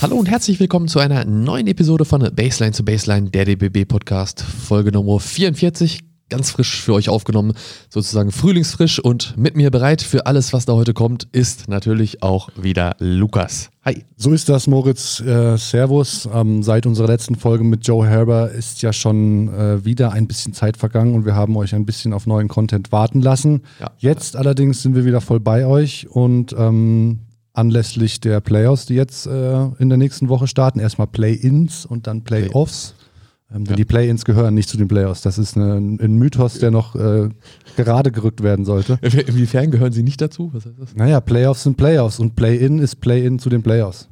Hallo und herzlich willkommen zu einer neuen Episode von Baseline zu Baseline, der DBB Podcast, Folge Nummer 44. Ganz frisch für euch aufgenommen, sozusagen frühlingsfrisch und mit mir bereit für alles, was da heute kommt, ist natürlich auch wieder Lukas. Hi. So ist das, Moritz. Äh, servus. Ähm, seit unserer letzten Folge mit Joe Herber ist ja schon äh, wieder ein bisschen Zeit vergangen und wir haben euch ein bisschen auf neuen Content warten lassen. Ja. Jetzt allerdings sind wir wieder voll bei euch und ähm, anlässlich der Playoffs, die jetzt äh, in der nächsten Woche starten. Erstmal Play-Ins und dann Playoffs. Ähm, ja. Die Play-Ins gehören nicht zu den Playoffs. Das ist eine, ein Mythos, der noch äh, gerade gerückt werden sollte. Inwiefern gehören sie nicht dazu? Was heißt das? Naja, Playoffs sind Playoffs und Play-In ist Play-In zu den Playoffs.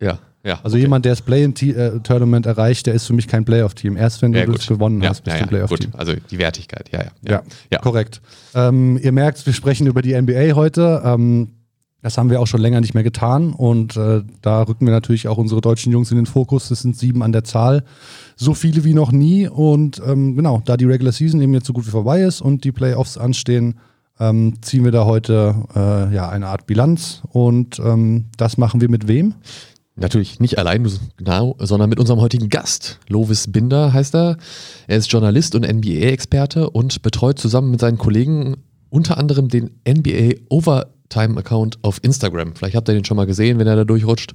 Ja. Ja, also okay. jemand, der das Play-in-Tournament äh, erreicht, der ist für mich kein Playoff-Team. Erst wenn ja, du das gewonnen ja, hast, bist du ein Playoff-Team. Also die Wertigkeit, ja, ja. Ja, ja. korrekt. Ähm, ihr merkt, wir sprechen über die NBA heute. Ähm, das haben wir auch schon länger nicht mehr getan und äh, da rücken wir natürlich auch unsere deutschen Jungs in den Fokus. Das sind sieben an der Zahl, so viele wie noch nie. Und ähm, genau, da die Regular Season eben jetzt so gut wie vorbei ist und die Playoffs anstehen, ähm, ziehen wir da heute äh, ja eine Art Bilanz. Und ähm, das machen wir mit wem? Natürlich nicht allein, genau, sondern mit unserem heutigen Gast. Lovis Binder heißt er. Er ist Journalist und NBA-Experte und betreut zusammen mit seinen Kollegen unter anderem den NBA Over Time-Account auf Instagram. Vielleicht habt ihr den schon mal gesehen, wenn er da durchrutscht.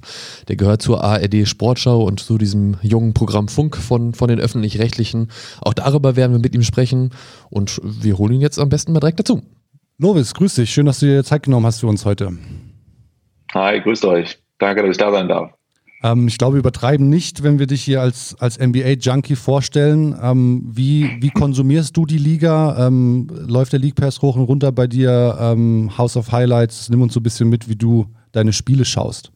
Der gehört zur ARD Sportschau und zu diesem jungen Programm Funk von, von den Öffentlich-Rechtlichen. Auch darüber werden wir mit ihm sprechen und wir holen ihn jetzt am besten mal direkt dazu. Lovis, grüß dich. Schön, dass du dir Zeit genommen hast für uns heute. Hi, grüßt euch. Danke, dass ich da sein darf. Ähm, ich glaube, übertreiben nicht, wenn wir dich hier als, als NBA-Junkie vorstellen. Ähm, wie, wie konsumierst du die Liga? Ähm, läuft der League Pass hoch und runter bei dir? Ähm, House of Highlights, nimm uns so ein bisschen mit, wie du deine Spiele schaust.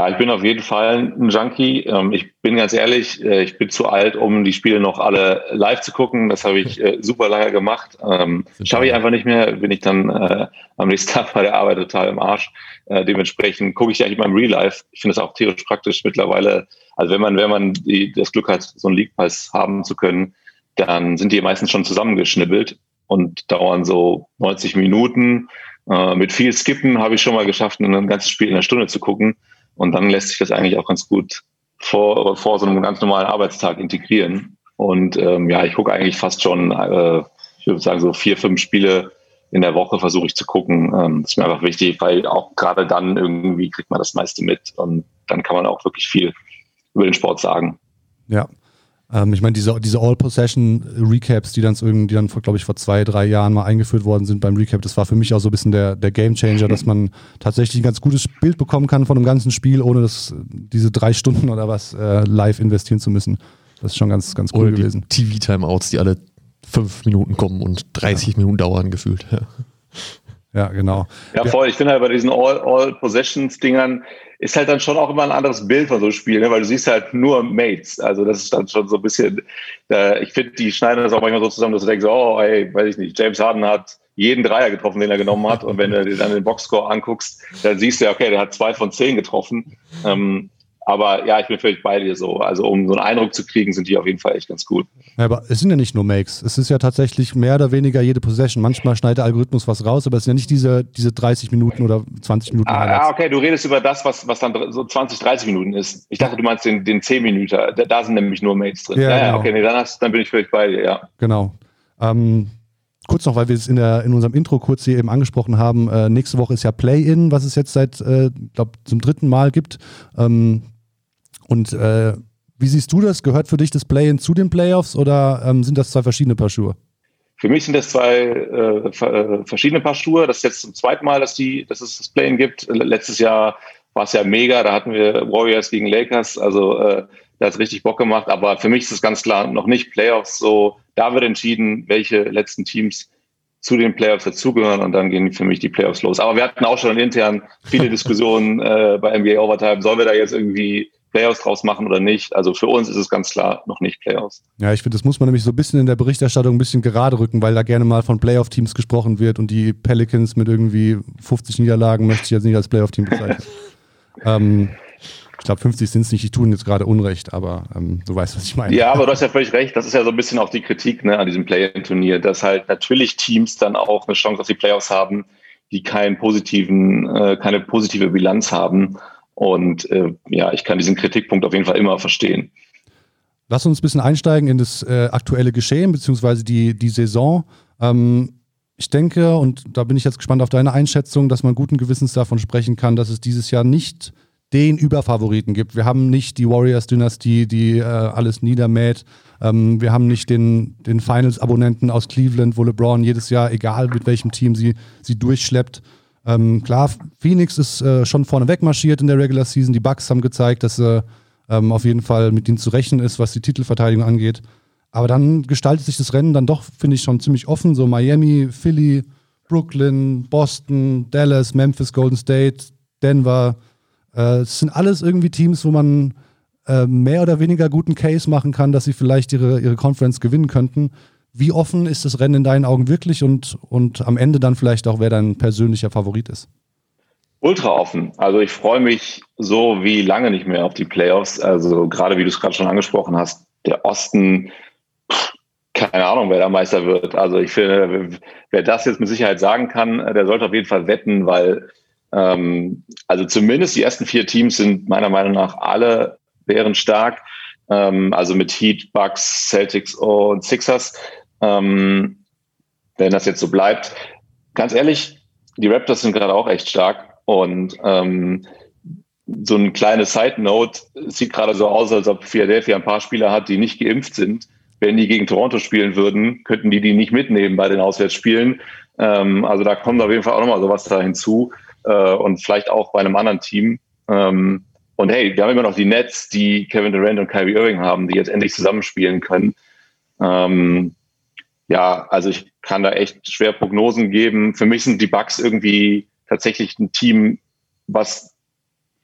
Ja, ich bin auf jeden Fall ein Junkie. Ähm, ich bin ganz ehrlich, äh, ich bin zu alt, um die Spiele noch alle live zu gucken. Das habe ich äh, super lange gemacht. Ähm, Schaffe ich einfach nicht mehr, bin ich dann äh, am nächsten Tag bei der Arbeit total im Arsch. Dementsprechend gucke ich eigentlich mal im Real Life. Ich finde es auch theoretisch praktisch mittlerweile. Also wenn man, wenn man die, das Glück hat, so einen League Pass haben zu können, dann sind die meistens schon zusammengeschnibbelt und dauern so 90 Minuten. Mit viel Skippen habe ich schon mal geschafft, ein ganzes Spiel in einer Stunde zu gucken. Und dann lässt sich das eigentlich auch ganz gut vor, vor so einem ganz normalen Arbeitstag integrieren. Und ähm, ja, ich gucke eigentlich fast schon, äh, ich würde sagen, so vier, fünf Spiele in der Woche versuche ich zu gucken. Ähm, das ist mir einfach wichtig, weil auch gerade dann irgendwie kriegt man das meiste mit und dann kann man auch wirklich viel über den Sport sagen. Ja, ähm, ich meine, diese, diese All-Possession-Recaps, die dann, die dann glaube ich, vor zwei, drei Jahren mal eingeführt worden sind beim Recap, das war für mich auch so ein bisschen der, der Game-Changer, dass man tatsächlich ein ganz gutes Bild bekommen kann von einem ganzen Spiel, ohne das, diese drei Stunden oder was äh, live investieren zu müssen. Das ist schon ganz, ganz cool gewesen. TV-Timeouts, die alle fünf Minuten kommen und 30 ja. Minuten dauern gefühlt. Ja. Ja, genau. Ja, voll. Ich finde halt bei diesen All-Possessions-Dingern ist halt dann schon auch immer ein anderes Bild von so einem Spiel, ne? weil du siehst halt nur Mates. Also das ist dann schon so ein bisschen, äh, ich finde, die schneiden das auch manchmal so zusammen, dass du denkst, oh, ey, weiß ich nicht, James Harden hat jeden Dreier getroffen, den er genommen hat. Und wenn du dir dann den Boxscore anguckst, dann siehst du ja, okay, der hat zwei von zehn getroffen. Ähm, aber ja, ich bin völlig bei dir so. Also um so einen Eindruck zu kriegen, sind die auf jeden Fall echt ganz gut. Ja, aber es sind ja nicht nur Makes. Es ist ja tatsächlich mehr oder weniger jede Possession. Manchmal schneidet der Algorithmus was raus, aber es sind ja nicht diese, diese 30 Minuten oder 20 Minuten. Ah, ah, okay, du redest über das, was, was dann so 20, 30 Minuten ist. Ich dachte, du meinst den, den 10 Minuten. Da, da sind nämlich nur Mates drin. Ja, ja, genau. okay, nee, dann, hast, dann bin ich völlig bei dir, ja. Genau. Ähm, kurz noch, weil wir es in, der, in unserem Intro kurz hier eben angesprochen haben, äh, nächste Woche ist ja Play-In, was es jetzt seit, äh, glaube zum dritten Mal gibt. Ähm, und äh, wie siehst du das? Gehört für dich das Play-In zu den Playoffs oder ähm, sind das zwei verschiedene Paar Schuhe? Für mich sind das zwei äh, äh, verschiedene Paar Schuhe. Das ist jetzt zum zweiten Mal, dass, die, dass es das Play-In gibt. Letztes Jahr war es ja mega. Da hatten wir Warriors gegen Lakers. Also äh, da hat es richtig Bock gemacht. Aber für mich ist es ganz klar noch nicht Playoffs. So, da wird entschieden, welche letzten Teams zu den Playoffs dazugehören und dann gehen für mich die Playoffs los. Aber wir hatten auch schon intern viele Diskussionen äh, bei NBA Overtime. Sollen wir da jetzt irgendwie Playoffs draus machen oder nicht. Also für uns ist es ganz klar noch nicht Playoffs. Ja, ich finde, das muss man nämlich so ein bisschen in der Berichterstattung ein bisschen gerade rücken, weil da gerne mal von Playoff-Teams gesprochen wird und die Pelicans mit irgendwie 50 Niederlagen möchte ich jetzt nicht als Playoff-Team bezeichnen. ähm, ich glaube, 50 sind es nicht, die tun jetzt gerade Unrecht, aber ähm, du weißt, was ich meine. Ja, aber du hast ja völlig recht. Das ist ja so ein bisschen auch die Kritik ne, an diesem Play-In-Turnier, dass halt natürlich Teams dann auch eine Chance auf die Playoffs haben, die keinen positiven, äh, keine positive Bilanz haben. Und äh, ja, ich kann diesen Kritikpunkt auf jeden Fall immer verstehen. Lass uns ein bisschen einsteigen in das äh, aktuelle Geschehen, beziehungsweise die, die Saison. Ähm, ich denke, und da bin ich jetzt gespannt auf deine Einschätzung, dass man guten Gewissens davon sprechen kann, dass es dieses Jahr nicht den Überfavoriten gibt. Wir haben nicht die Warriors-Dynastie, die äh, alles niedermäht. Ähm, wir haben nicht den, den Finals-Abonnenten aus Cleveland, wo LeBron jedes Jahr, egal mit welchem Team sie, sie durchschleppt. Ähm, klar, Phoenix ist äh, schon vorne wegmarschiert in der Regular Season. Die Bucks haben gezeigt, dass äh, ähm, auf jeden Fall mit ihnen zu rechnen ist, was die Titelverteidigung angeht. Aber dann gestaltet sich das Rennen dann doch, finde ich, schon ziemlich offen. So Miami, Philly, Brooklyn, Boston, Dallas, Memphis, Golden State, Denver. Äh, es sind alles irgendwie Teams, wo man äh, mehr oder weniger guten Case machen kann, dass sie vielleicht ihre, ihre Conference gewinnen könnten. Wie offen ist das Rennen in deinen Augen wirklich und, und am Ende dann vielleicht auch, wer dein persönlicher Favorit ist? Ultra offen. Also ich freue mich so wie lange nicht mehr auf die Playoffs. Also gerade wie du es gerade schon angesprochen hast, der Osten, keine Ahnung, wer da Meister wird. Also ich finde, wer das jetzt mit Sicherheit sagen kann, der sollte auf jeden Fall wetten, weil ähm, also zumindest die ersten vier Teams sind meiner Meinung nach alle bärenstark. Ähm, also mit Heat, Bucks, Celtics und Sixers. Ähm, wenn das jetzt so bleibt. Ganz ehrlich, die Raptors sind gerade auch echt stark. Und ähm, so eine kleine Side Note, sieht gerade so aus, als ob Philadelphia ein paar Spieler hat, die nicht geimpft sind. Wenn die gegen Toronto spielen würden, könnten die die nicht mitnehmen bei den Auswärtsspielen. Ähm, also da kommt auf jeden Fall auch nochmal sowas da hinzu äh, und vielleicht auch bei einem anderen Team. Ähm, und hey, wir haben immer noch die Nets, die Kevin Durant und Kyrie Irving haben, die jetzt endlich zusammenspielen können. Ähm, ja, also ich kann da echt schwer Prognosen geben. Für mich sind die Bucks irgendwie tatsächlich ein Team, was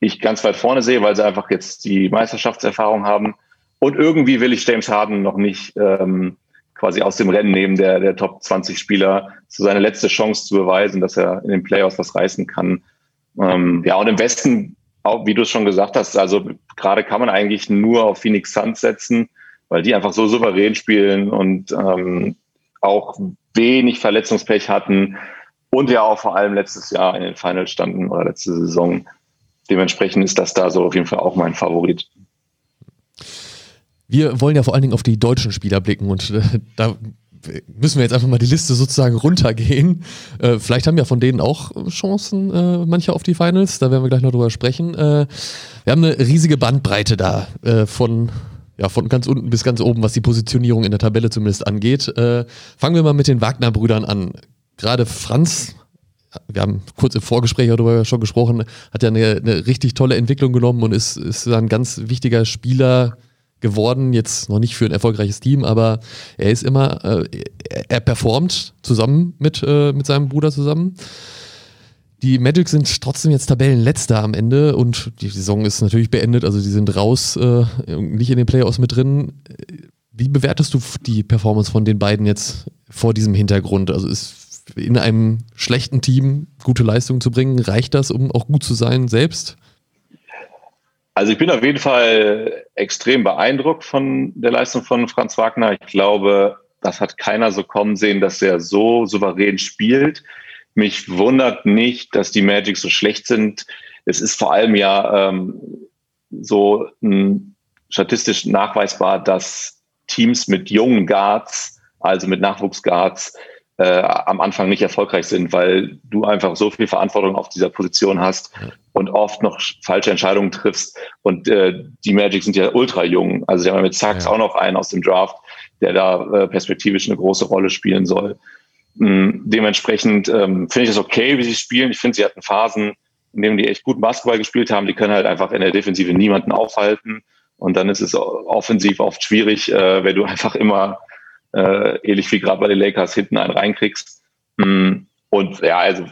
ich ganz weit vorne sehe, weil sie einfach jetzt die Meisterschaftserfahrung haben. Und irgendwie will ich James Harden noch nicht ähm, quasi aus dem Rennen nehmen, der, der Top 20 Spieler, so seine letzte Chance zu beweisen, dass er in den Playoffs was reißen kann. Ähm, ja, und im Westen, auch wie du es schon gesagt hast, also gerade kann man eigentlich nur auf Phoenix Suns setzen, weil die einfach so souverän spielen und ähm, auch wenig Verletzungspech hatten und ja auch vor allem letztes Jahr in den Finals standen oder letzte Saison. Dementsprechend ist das da so auf jeden Fall auch mein Favorit. Wir wollen ja vor allen Dingen auf die deutschen Spieler blicken und äh, da müssen wir jetzt einfach mal die Liste sozusagen runtergehen. Äh, vielleicht haben ja von denen auch Chancen, äh, manche auf die Finals, da werden wir gleich noch drüber sprechen. Wir haben eine riesige Bandbreite da von ja, von ganz unten bis ganz oben, was die Positionierung in der Tabelle zumindest angeht. Äh, fangen wir mal mit den Wagner-Brüdern an. Gerade Franz wir haben kurz im Vorgespräch darüber schon gesprochen, hat ja eine, eine, richtig tolle Entwicklung genommen und ist, ist ein ganz wichtiger Spieler geworden, jetzt noch nicht für ein erfolgreiches Team, aber er ist immer, äh, er performt zusammen mit, äh, mit seinem Bruder zusammen. Die Magic sind trotzdem jetzt Tabellenletzter am Ende und die Saison ist natürlich beendet, also die sind raus, äh, nicht in den Playoffs mit drin. Wie bewertest du die Performance von den beiden jetzt vor diesem Hintergrund? Also ist in einem schlechten Team gute Leistungen zu bringen, reicht das, um auch gut zu sein selbst? Also ich bin auf jeden Fall extrem beeindruckt von der Leistung von Franz Wagner. Ich glaube, das hat keiner so kommen sehen, dass er so souverän spielt. Mich wundert nicht, dass die Magic so schlecht sind. Es ist vor allem ja ähm, so m, statistisch nachweisbar, dass Teams mit jungen Guards, also mit Nachwuchsguards, äh, am Anfang nicht erfolgreich sind, weil du einfach so viel Verantwortung auf dieser Position hast und oft noch falsche Entscheidungen triffst. Und äh, die Magic sind ja ultra jung. Also sie haben mit Sachs ja. auch noch einen aus dem Draft, der da äh, perspektivisch eine große Rolle spielen soll. Mhm. Dementsprechend ähm, finde ich es okay, wie sie spielen. Ich finde, sie hatten Phasen, in denen die echt gut Basketball gespielt haben. Die können halt einfach in der Defensive niemanden aufhalten. Und dann ist es offensiv oft schwierig, äh, wenn du einfach immer äh, ähnlich wie gerade bei den Lakers hinten einen reinkriegst. Mm, und ja, also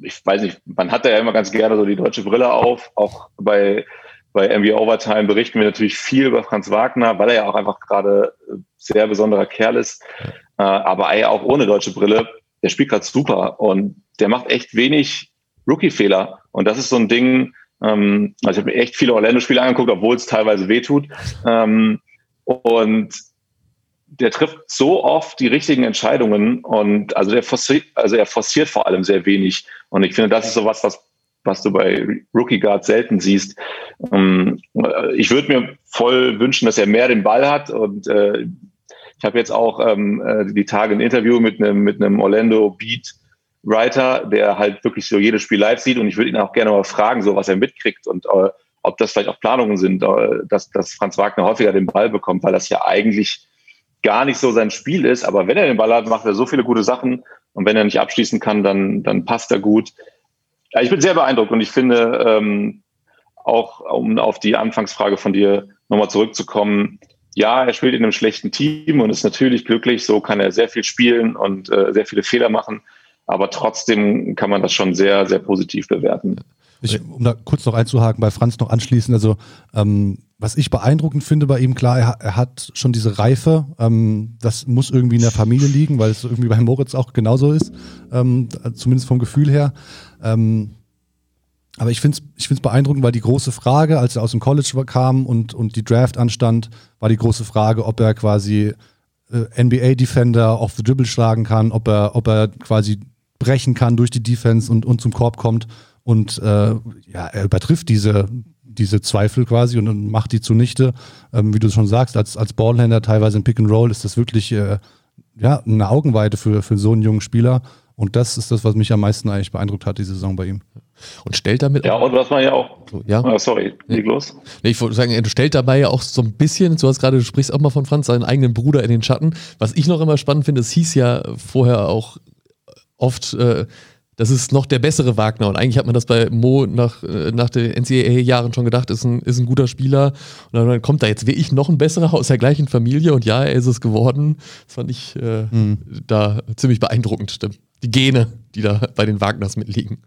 ich weiß nicht, man hat da ja immer ganz gerne so die deutsche Brille auf. Auch bei, bei NBA Overtime berichten wir natürlich viel über Franz Wagner, weil er ja auch einfach gerade sehr besonderer Kerl ist. Äh, aber ey, auch ohne deutsche Brille, der spielt gerade super und der macht echt wenig Rookie-Fehler. Und das ist so ein Ding, ähm, also ich habe mir echt viele Orlando-Spiele angeguckt, obwohl es teilweise wehtut. Ähm, und der trifft so oft die richtigen Entscheidungen und also der forciert, also er forciert vor allem sehr wenig. Und ich finde, das ist sowas, was was du bei Rookie Guard selten siehst. Ähm, ich würde mir voll wünschen, dass er mehr den Ball hat und äh, ich habe jetzt auch ähm, äh, die Tage ein Interview mit einem mit Orlando Beat Writer, der halt wirklich so jedes Spiel live sieht und ich würde ihn auch gerne mal fragen, so was er mitkriegt und äh, ob das vielleicht auch Planungen sind, äh, dass, dass Franz Wagner häufiger den Ball bekommt, weil das ja eigentlich gar nicht so sein Spiel ist. Aber wenn er den Ball hat, macht er so viele gute Sachen und wenn er nicht abschließen kann, dann, dann passt er gut. Ja, ich bin sehr beeindruckt und ich finde, ähm, auch um auf die Anfangsfrage von dir nochmal zurückzukommen, ja, er spielt in einem schlechten Team und ist natürlich glücklich, so kann er sehr viel spielen und äh, sehr viele Fehler machen, aber trotzdem kann man das schon sehr, sehr positiv bewerten. Ich, um da kurz noch einzuhaken, bei Franz noch anschließend, also ähm, was ich beeindruckend finde bei ihm, klar, er, er hat schon diese Reife, ähm, das muss irgendwie in der Familie liegen, weil es irgendwie bei Moritz auch genauso ist, ähm, zumindest vom Gefühl her. Ähm, aber ich finde es ich find's beeindruckend, weil die große Frage, als er aus dem College kam und, und die Draft anstand, war die große Frage, ob er quasi äh, NBA-Defender auf the Dribble schlagen kann, ob er, ob er quasi brechen kann durch die Defense und, und zum Korb kommt. Und äh, ja, er übertrifft diese, diese Zweifel quasi und, macht die zunichte. Ähm, wie du schon sagst, als, als Ballhänder teilweise im Pick and Roll ist das wirklich äh, ja, eine Augenweite für, für so einen jungen Spieler. Und das ist das, was mich am meisten eigentlich beeindruckt hat, diese Saison bei ihm. Und stellt damit. Ja, und was man ja auch. Ja. Oh, sorry, leg los. Nee, ich wollte sagen, er stellt dabei ja auch so ein bisschen, du hast gerade, du sprichst auch mal von Franz, seinen eigenen Bruder in den Schatten. Was ich noch immer spannend finde, es hieß ja vorher auch oft, äh, das ist noch der bessere Wagner. Und eigentlich hat man das bei Mo nach, äh, nach den NCAA-Jahren schon gedacht, ist ein, ist ein guter Spieler. Und dann kommt da jetzt wirklich noch ein besserer aus der gleichen Familie. Und ja, er ist es geworden. Das fand ich äh, mhm. da ziemlich beeindruckend. Die Gene, die da bei den Wagners mitliegen.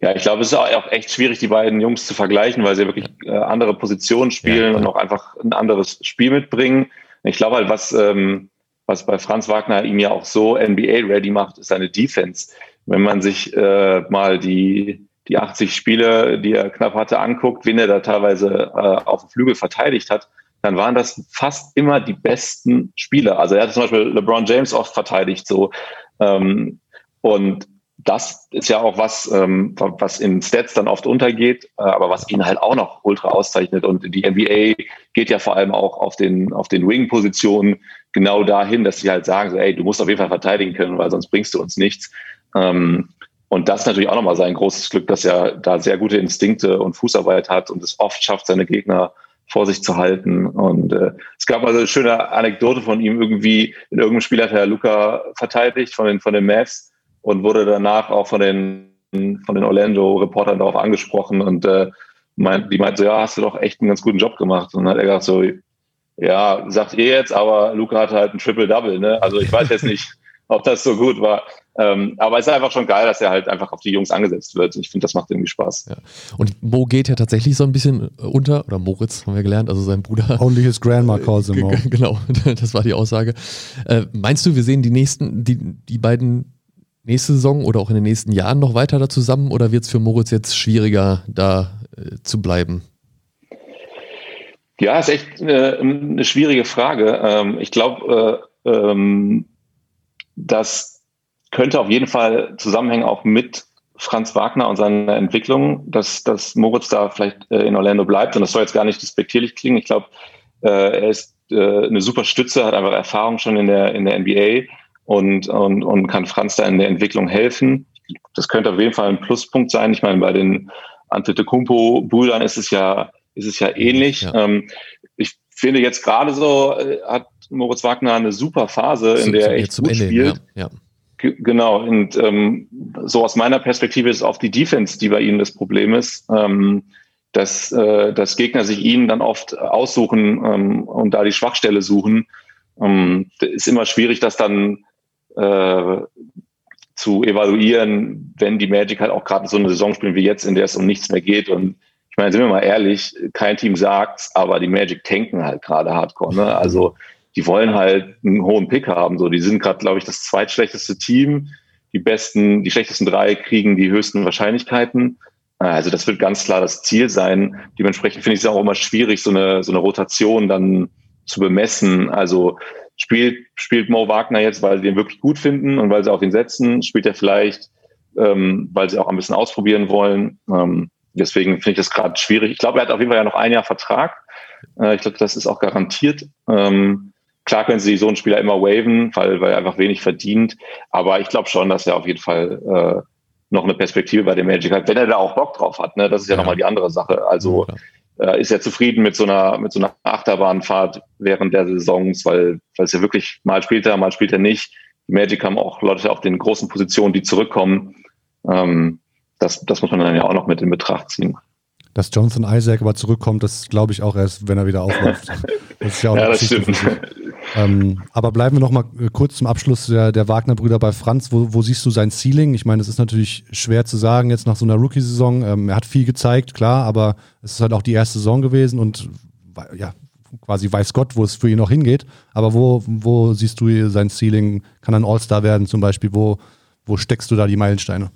Ja, ich glaube, es ist auch echt schwierig, die beiden Jungs zu vergleichen, weil sie wirklich äh, andere Positionen spielen ja, und auch einfach ein anderes Spiel mitbringen. Ich glaube halt, was, ähm, was bei Franz Wagner ihn ja auch so NBA-ready macht, ist seine Defense. Wenn man sich äh, mal die, die 80 Spiele, die er knapp hatte, anguckt, wen er da teilweise äh, auf dem Flügel verteidigt hat, dann waren das fast immer die besten Spieler. Also er hat zum Beispiel LeBron James oft verteidigt so. Ähm, und das ist ja auch was, ähm, was in Stats dann oft untergeht, äh, aber was ihn halt auch noch ultra auszeichnet. Und die NBA geht ja vor allem auch auf den, auf den Wing-Positionen genau dahin, dass sie halt sagen, so, ey, du musst auf jeden Fall verteidigen können, weil sonst bringst du uns nichts. Ähm, und das ist natürlich auch nochmal sein großes Glück, dass er da sehr gute Instinkte und Fußarbeit hat und es oft schafft, seine Gegner vor sich zu halten. Und äh, es gab also eine schöne Anekdote von ihm irgendwie, in irgendeinem Spiel hat er Luca verteidigt von den, von den Mavs und wurde danach auch von den, von den Orlando-Reportern darauf angesprochen und äh, meint, die meinte so, ja, hast du doch echt einen ganz guten Job gemacht. Und dann hat er gesagt so, ja, sagt ihr jetzt, aber Luca hatte halt ein Triple-Double, ne? Also ich weiß jetzt nicht, ob das so gut war. Ähm, aber es ist einfach schon geil, dass er halt einfach auf die Jungs angesetzt wird. Ich finde, das macht irgendwie Spaß. Ja. Und Mo geht ja tatsächlich so ein bisschen unter, oder Moritz haben wir gelernt, also sein Bruder. Only his grandma calls him Mo. Genau, das war die Aussage. Äh, meinst du, wir sehen die nächsten, die, die beiden nächste Saison oder auch in den nächsten Jahren noch weiter da zusammen oder wird es für Moritz jetzt schwieriger, da äh, zu bleiben? Ja, ist echt äh, eine schwierige Frage. Ähm, ich glaube, äh, ähm, das könnte auf jeden Fall zusammenhängen auch mit Franz Wagner und seiner Entwicklung, dass, dass Moritz da vielleicht äh, in Orlando bleibt. Und das soll jetzt gar nicht despektierlich klingen. Ich glaube, äh, er ist äh, eine super Stütze, hat einfach Erfahrung schon in der, in der NBA und, und, und kann Franz da in der Entwicklung helfen. Das könnte auf jeden Fall ein Pluspunkt sein. Ich meine, bei den Antetokounmpo-Brüdern ist es ja, ist es ja ähnlich. Ja. Ähm, ich finde jetzt gerade so, äh, hat Moritz Wagner eine super Phase, in der er echt gut Ende, spielt. Ja. ja. Genau, und ähm, so aus meiner Perspektive ist auch die Defense, die bei ihm das Problem ist, ähm, dass, äh, dass Gegner sich ihn dann oft aussuchen ähm, und da die Schwachstelle suchen. Ähm, ist immer schwierig, das dann äh, zu evaluieren, wenn die Magic halt auch gerade so eine Saison spielen wie jetzt, in der es um nichts mehr geht. Und ich meine, sind wir mal ehrlich, kein Team sagt's, aber die Magic tanken halt gerade hardcore. Ne? Also die wollen halt einen hohen Pick haben. So, die sind gerade, glaube ich, das zweitschlechteste Team. Die besten, die schlechtesten drei kriegen die höchsten Wahrscheinlichkeiten. Also das wird ganz klar das Ziel sein. Dementsprechend finde ich es auch immer schwierig, so eine, so eine Rotation dann zu bemessen. Also spielt, spielt Mo Wagner jetzt, weil sie ihn wirklich gut finden und weil sie auf ihn setzen? Spielt er vielleicht, ähm, weil sie auch ein bisschen ausprobieren wollen. Ähm, deswegen finde ich das gerade schwierig. Ich glaube, er hat auf jeden Fall ja noch ein Jahr Vertrag. Äh, ich glaube, das ist auch garantiert. Ähm, klar können sie so einen Spieler immer waven, weil, weil er einfach wenig verdient. Aber ich glaube schon, dass er auf jeden Fall äh, noch eine Perspektive bei dem Magic hat, wenn er da auch Bock drauf hat. Ne? Das ist ja, ja. nochmal die andere Sache. Also äh, ist er zufrieden mit so einer mit so einer Achterbahnfahrt während der Saisons, weil weil es ja wirklich mal spielt er, mal spielt er nicht. Die Magic haben auch Leute auf den großen Positionen, die zurückkommen. Ähm, das, das muss man dann ja auch noch mit in Betracht ziehen. Dass Jonathan Isaac aber zurückkommt, das glaube ich auch erst, wenn er wieder aufläuft. Das ist ja auch ja, das stimmt. Ähm, aber bleiben wir noch mal äh, kurz zum Abschluss der, der Wagner-Brüder bei Franz. Wo, wo, siehst du sein Ceiling? Ich meine, es ist natürlich schwer zu sagen jetzt nach so einer Rookie-Saison. Ähm, er hat viel gezeigt, klar, aber es ist halt auch die erste Saison gewesen und ja, quasi weiß Gott, wo es für ihn noch hingeht. Aber wo, wo siehst du sein Ceiling? Kann er ein All-Star werden zum Beispiel? Wo, wo steckst du da die Meilensteine?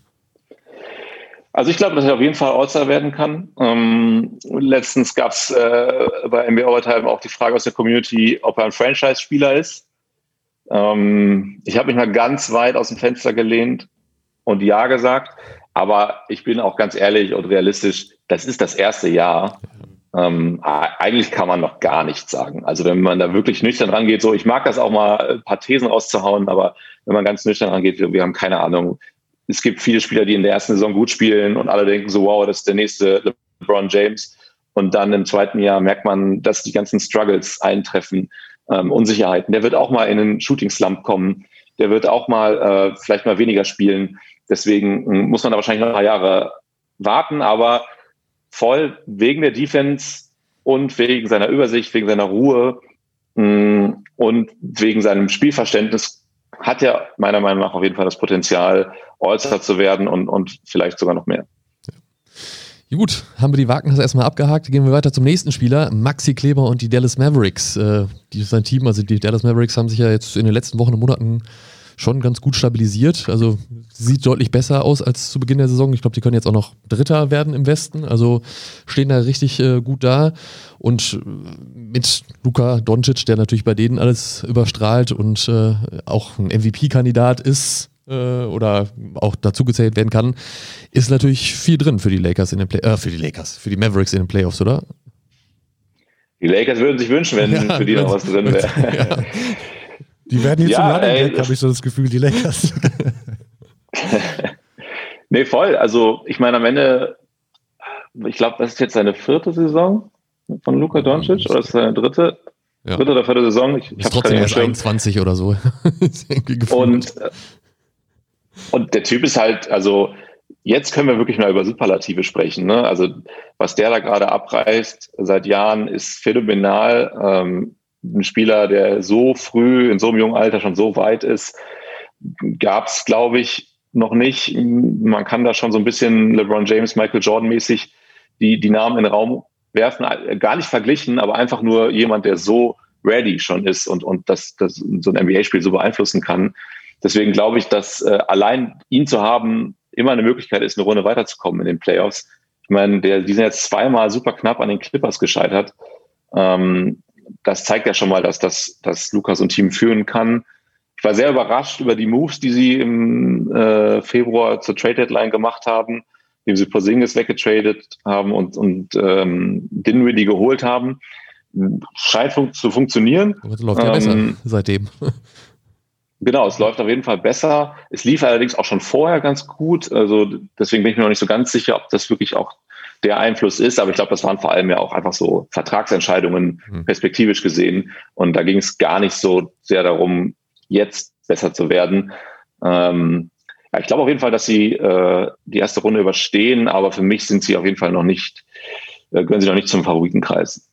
Also ich glaube, dass er auf jeden Fall All-Star werden kann. Ähm, letztens gab es äh, bei NBA Overtime auch die Frage aus der Community, ob er ein Franchise-Spieler ist. Ähm, ich habe mich mal ganz weit aus dem Fenster gelehnt und ja gesagt. Aber ich bin auch ganz ehrlich und realistisch, das ist das erste Jahr. Ähm, eigentlich kann man noch gar nichts sagen. Also wenn man da wirklich nüchtern rangeht, so ich mag das auch mal, ein paar Thesen rauszuhauen, aber wenn man ganz nüchtern rangeht, wir, wir haben keine Ahnung, es gibt viele Spieler, die in der ersten Saison gut spielen und alle denken so, wow, das ist der nächste LeBron James. Und dann im zweiten Jahr merkt man, dass die ganzen Struggles eintreffen, ähm, Unsicherheiten. Der wird auch mal in einen Shooting-Slump kommen. Der wird auch mal äh, vielleicht mal weniger spielen. Deswegen äh, muss man da wahrscheinlich noch ein paar Jahre warten, aber voll wegen der Defense und wegen seiner Übersicht, wegen seiner Ruhe mh, mm, und wegen seinem Spielverständnis hat er meiner Meinung nach auf jeden Fall das Potenzial, All-Star zu werden und, und vielleicht sogar noch mehr. Ja, gut, haben wir die Wagners erstmal abgehakt. Gehen wir weiter zum nächsten Spieler, Maxi Kleber und die Dallas Mavericks. Äh, die, sein Team, also die Dallas Mavericks haben sich ja jetzt in den letzten Wochen und Monaten schon ganz gut stabilisiert. Also sieht deutlich besser aus als zu Beginn der Saison. Ich glaube, die können jetzt auch noch Dritter werden im Westen. Also stehen da richtig äh, gut da. Und äh, mit Luka Doncic, der natürlich bei denen alles überstrahlt und äh, auch ein MVP-Kandidat ist, äh, oder auch dazu gezählt werden kann, ist natürlich viel drin für die Lakers in den Play äh, für die Lakers, für die Mavericks in den Playoffs, oder? Die Lakers würden sich wünschen, wenn ja, für die noch was drin wäre. Ja. Die werden jetzt ja, zum Running habe ich so das Gefühl, die Lakers. nee, voll. Also ich meine, am Ende, ich glaube, das ist jetzt seine vierte Saison von Luka Doncic oder ist seine dritte? Ja. Dritte oder vierte Saison? Ich, ich ist trotzdem erst 21 oder so. und, äh, und der Typ ist halt, also jetzt können wir wirklich mal über Superlative sprechen. Ne? Also was der da gerade abreißt seit Jahren ist phänomenal. Ähm, ein Spieler, der so früh in so einem jungen Alter schon so weit ist, gab es, glaube ich, noch nicht. Man kann da schon so ein bisschen LeBron James, Michael Jordan mäßig die, die Namen in den Raum werfen, gar nicht verglichen, aber einfach nur jemand, der so ready schon ist und, und das, das so ein NBA-Spiel so beeinflussen kann. Deswegen glaube ich, dass äh, allein ihn zu haben immer eine Möglichkeit ist, eine Runde weiterzukommen in den Playoffs. Ich meine, der, die sind jetzt zweimal super knapp an den Clippers gescheitert. Ähm, das zeigt ja schon mal, dass, das, dass Lukas und Team führen kann. Ich war sehr überrascht über die Moves, die sie im äh, Februar zur Trade Deadline gemacht haben, indem sie Porzingis weggetradet haben und, und ähm, Dinwiddie geholt haben. Scheint fun zu funktionieren. Das läuft ja ähm, besser seitdem. Genau, es läuft auf jeden Fall besser. Es lief allerdings auch schon vorher ganz gut. Also deswegen bin ich mir noch nicht so ganz sicher, ob das wirklich auch der Einfluss ist. Aber ich glaube, das waren vor allem ja auch einfach so Vertragsentscheidungen hm. perspektivisch gesehen. Und da ging es gar nicht so sehr darum, jetzt besser zu werden. Ähm, ja, ich glaube auf jeden Fall, dass sie äh, die erste Runde überstehen, aber für mich sind sie auf jeden Fall noch nicht, äh, gehören sie noch nicht zum Favoritenkreis.